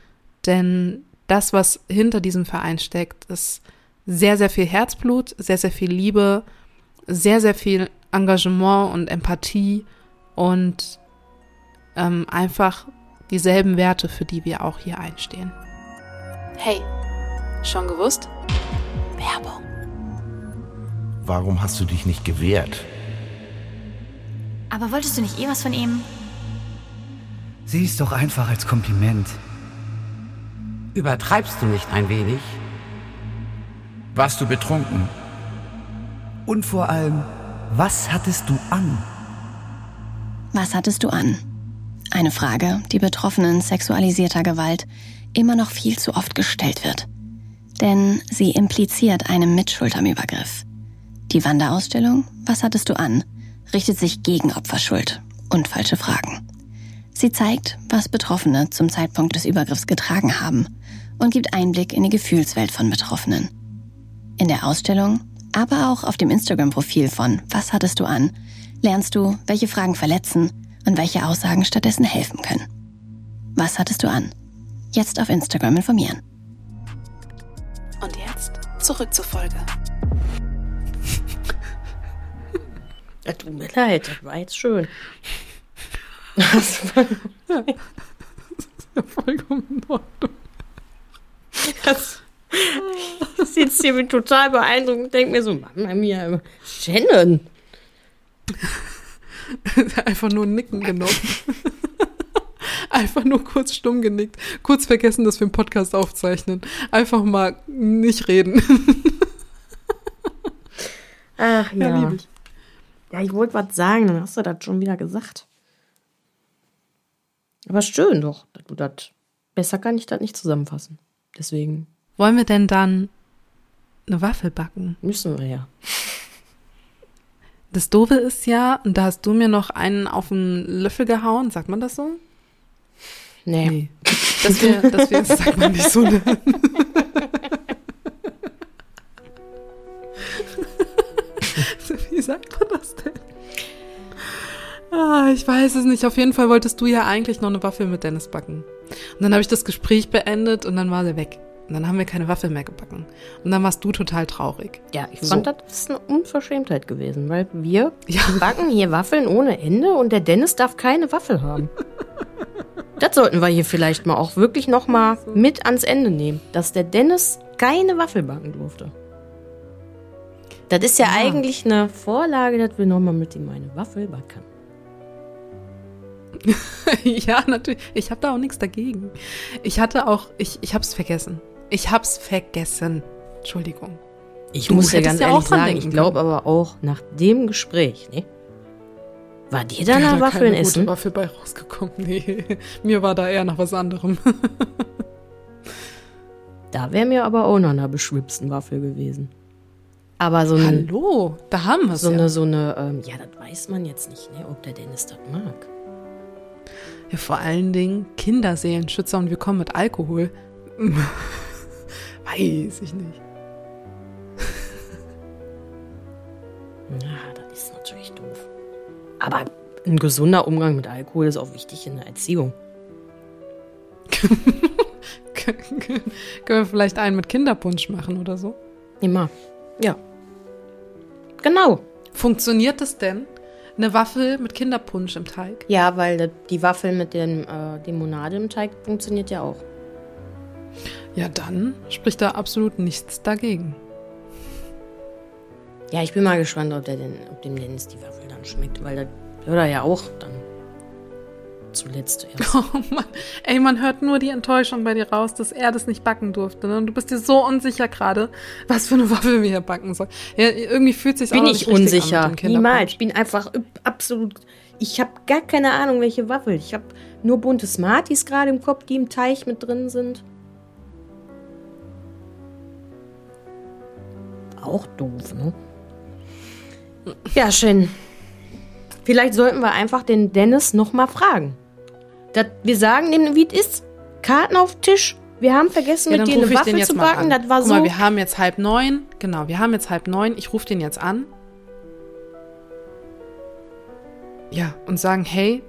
denn das, was hinter diesem Verein steckt, ist sehr, sehr viel Herzblut, sehr, sehr viel Liebe, sehr, sehr viel Engagement und Empathie und ähm, einfach dieselben Werte, für die wir auch hier einstehen. Hey, schon gewusst? Werbung. Warum hast du dich nicht gewehrt? Aber wolltest du nicht eh was von ihm? Sieh es doch einfach als Kompliment. Übertreibst du nicht ein wenig? Warst du betrunken? Und vor allem, was hattest du an? Was hattest du an? Eine Frage, die Betroffenen sexualisierter Gewalt immer noch viel zu oft gestellt wird. Denn sie impliziert einen Mitschuld am Übergriff. Die Wanderausstellung Was hattest du an? richtet sich gegen Opferschuld und falsche Fragen. Sie zeigt, was Betroffene zum Zeitpunkt des Übergriffs getragen haben und gibt Einblick in die Gefühlswelt von Betroffenen. In der Ausstellung, aber auch auf dem Instagram-Profil von Was hattest du an, lernst du, welche Fragen verletzen und welche Aussagen stattdessen helfen können. Was hattest du an? Jetzt auf Instagram informieren. Und jetzt zurück zur Folge. Tut mir leid, das war jetzt schön. Das war, ja, das ist ja vollkommen in Ordnung. Das ich sitze hier mit total beeindruckt und denke mir so, Mama mia, Shannon. Einfach nur nicken genommen. Einfach nur kurz stumm genickt. Kurz vergessen, dass wir einen Podcast aufzeichnen. Einfach mal nicht reden. Ach ja. Ja, ich. ja ich wollte was sagen, dann hast du das schon wieder gesagt. Aber schön doch, das. Besser kann ich das nicht zusammenfassen. Deswegen wollen wir denn dann eine Waffel backen? Müssen wir ja. Das Doofe ist ja, und da hast du mir noch einen auf den Löffel gehauen, sagt man das so? Nee. nee. Dass wir, dass wir, das sagt man nicht so. Ne? Wie sagt man das denn? Ah, ich weiß es nicht. Auf jeden Fall wolltest du ja eigentlich noch eine Waffel mit Dennis backen. Und dann habe ich das Gespräch beendet und dann war sie weg. Und dann haben wir keine Waffel mehr gebacken. Und dann warst du total traurig. Ja, ich so. fand, das ist eine Unverschämtheit gewesen, weil wir ja. backen hier Waffeln ohne Ende und der Dennis darf keine Waffel haben. das sollten wir hier vielleicht mal auch wirklich nochmal mit ans Ende nehmen, dass der Dennis keine Waffel backen durfte. Das ist ja, ja. eigentlich eine Vorlage, dass wir nochmal mit ihm eine Waffel backen. ja, natürlich. Ich habe da auch nichts dagegen. Ich hatte auch, ich, ich habe es vergessen. Ich hab's vergessen. Entschuldigung. Ich Du muss hättest ganz ja auch ehrlich dran sagen, denken ich glaube aber auch nach dem Gespräch, ne? War dir da eine Waffeln keine essen? gute Waffel bei rausgekommen. Nee, mir war da eher nach was anderem. Da wäre mir aber auch noch eine beschwipsten Waffel gewesen. Aber so, ein, Hallo, da haben wir es so ja. eine, so eine, ähm, ja, das weiß man jetzt nicht, ne, ob der Dennis das mag. Ja. Vor allen Dingen Kinderseelenschützer und wir kommen mit Alkohol. Weiß ich nicht. Ja, das ist natürlich doof. Aber ein gesunder Umgang mit Alkohol ist auch wichtig in der Erziehung. Können wir vielleicht einen mit Kinderpunsch machen oder so? Immer. Ja. Genau. Funktioniert das denn? Eine Waffel mit Kinderpunsch im Teig? Ja, weil die Waffel mit dem äh, Limonade im Teig funktioniert ja auch. Ja, dann spricht da absolut nichts dagegen. Ja, ich bin mal gespannt, ob, der denn, ob dem Dennis die Waffel dann schmeckt, weil das hört er ja auch dann zuletzt erst. Oh Mann, ey, man hört nur die Enttäuschung bei dir raus, dass er das nicht backen durfte. Ne? Und du bist dir so unsicher gerade, was für eine Waffel wir hier backen sollen. Ja, irgendwie fühlt sich bin auch ich unsicher. An. Niemals. Ich bin einfach absolut. Ich habe gar keine Ahnung, welche Waffel. Ich habe nur bunte Smarties gerade im Kopf, die im Teich mit drin sind. Auch doof, ne? Ja, schön. Vielleicht sollten wir einfach den Dennis nochmal fragen. Das, wir sagen dem, wie es ist. Karten auf Tisch. Wir haben vergessen, Ja, mit dir eine jetzt zu backen. Das war Guck so. mal, wir haben jetzt halb neun. Genau, wir haben jetzt halb neun. Ich rufe den jetzt an. Ja, und sagen, hey,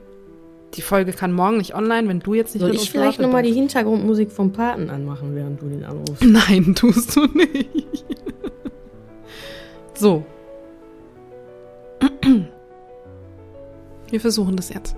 die Folge kann morgen nicht online, wenn du jetzt nicht Soll ich vielleicht nochmal die Hintergrundmusik vom Paten anmachen, während du den anrufst? Nein, tust du nicht. so. Wir versuchen das jetzt.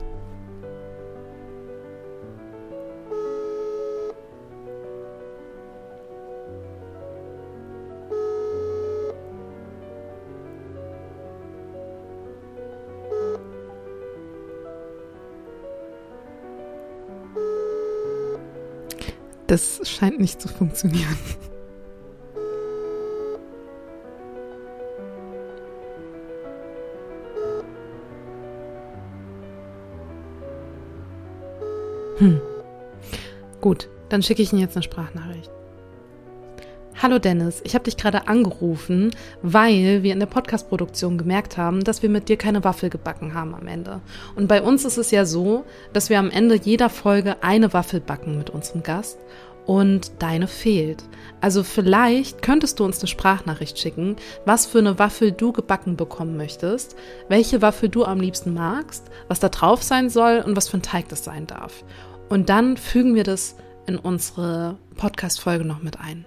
Das scheint nicht zu funktionieren. Hm. Gut, dann schicke ich Ihnen jetzt eine Sprachnachricht. Hallo Dennis, ich habe dich gerade angerufen, weil wir in der Podcast-Produktion gemerkt haben, dass wir mit dir keine Waffel gebacken haben am Ende. Und bei uns ist es ja so, dass wir am Ende jeder Folge eine Waffel backen mit unserem Gast und deine fehlt. Also vielleicht könntest du uns eine Sprachnachricht schicken, was für eine Waffel du gebacken bekommen möchtest, welche Waffel du am liebsten magst, was da drauf sein soll und was für ein Teig das sein darf. Und dann fügen wir das in unsere Podcast-Folge noch mit ein.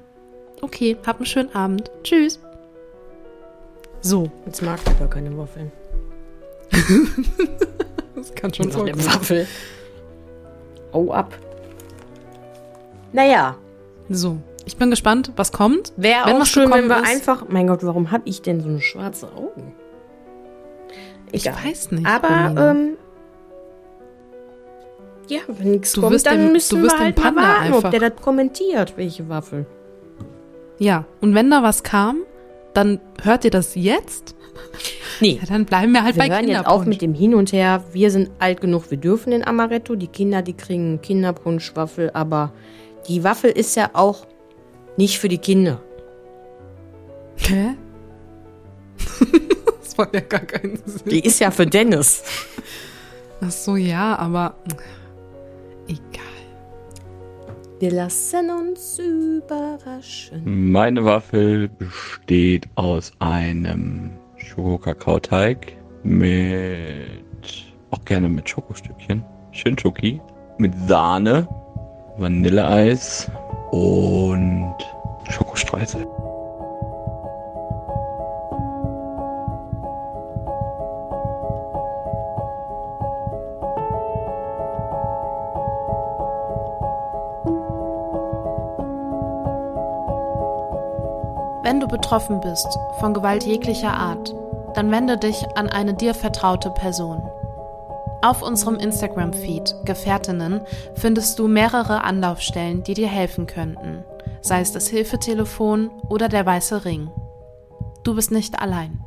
Okay, hab einen schönen Abend. Tschüss. So, Jetzt mag ich gar keine Waffeln. das kann schon so eine Waffel. Au ab. Naja, So, ich bin gespannt, was kommt. wäre auch schön, wenn wir ist- einfach. Mein Gott, warum habe ich denn so eine schwarze Augen? Ich weiß nicht. Aber, ähm. Ja, wenn nichts Du kommt, dann dem- müssen wir halt dem mal Panda warten, ob einfach- der das kommentiert, welche Waffel. ja, und wenn da was kam, dann hört ihr das jetzt? Nee, Ja, dann bleiben wir halt wir bei hören jetzt Kinderpunsch. auf mit dem Hin und Her. Wir sind alt genug, wir dürfen den Amaretto. Die Kinder, die kriegen Kinderpunschwaffel, aber die Waffel ist ja auch nicht für die Kinder. Hä? das macht ja gar keinen Sinn. Die ist ja für Dennis. Ach so, ja, aber egal. Wir lassen uns überraschen. Meine Waffel besteht aus einem Schokokakaoteig mit, auch gerne mit Schokostückchen, schön Schoki, mit Sahne, Vanilleeis und Schokostreusel. Wenn du betroffen bist von Gewalt jeglicher Art, dann wende dich an eine dir vertraute Person. Auf unserem Instagram-Feed Gefährtinnen findest du mehrere Anlaufstellen, die dir helfen könnten, sei es das Hilfetelefon oder der weiße Ring. Du bist nicht allein.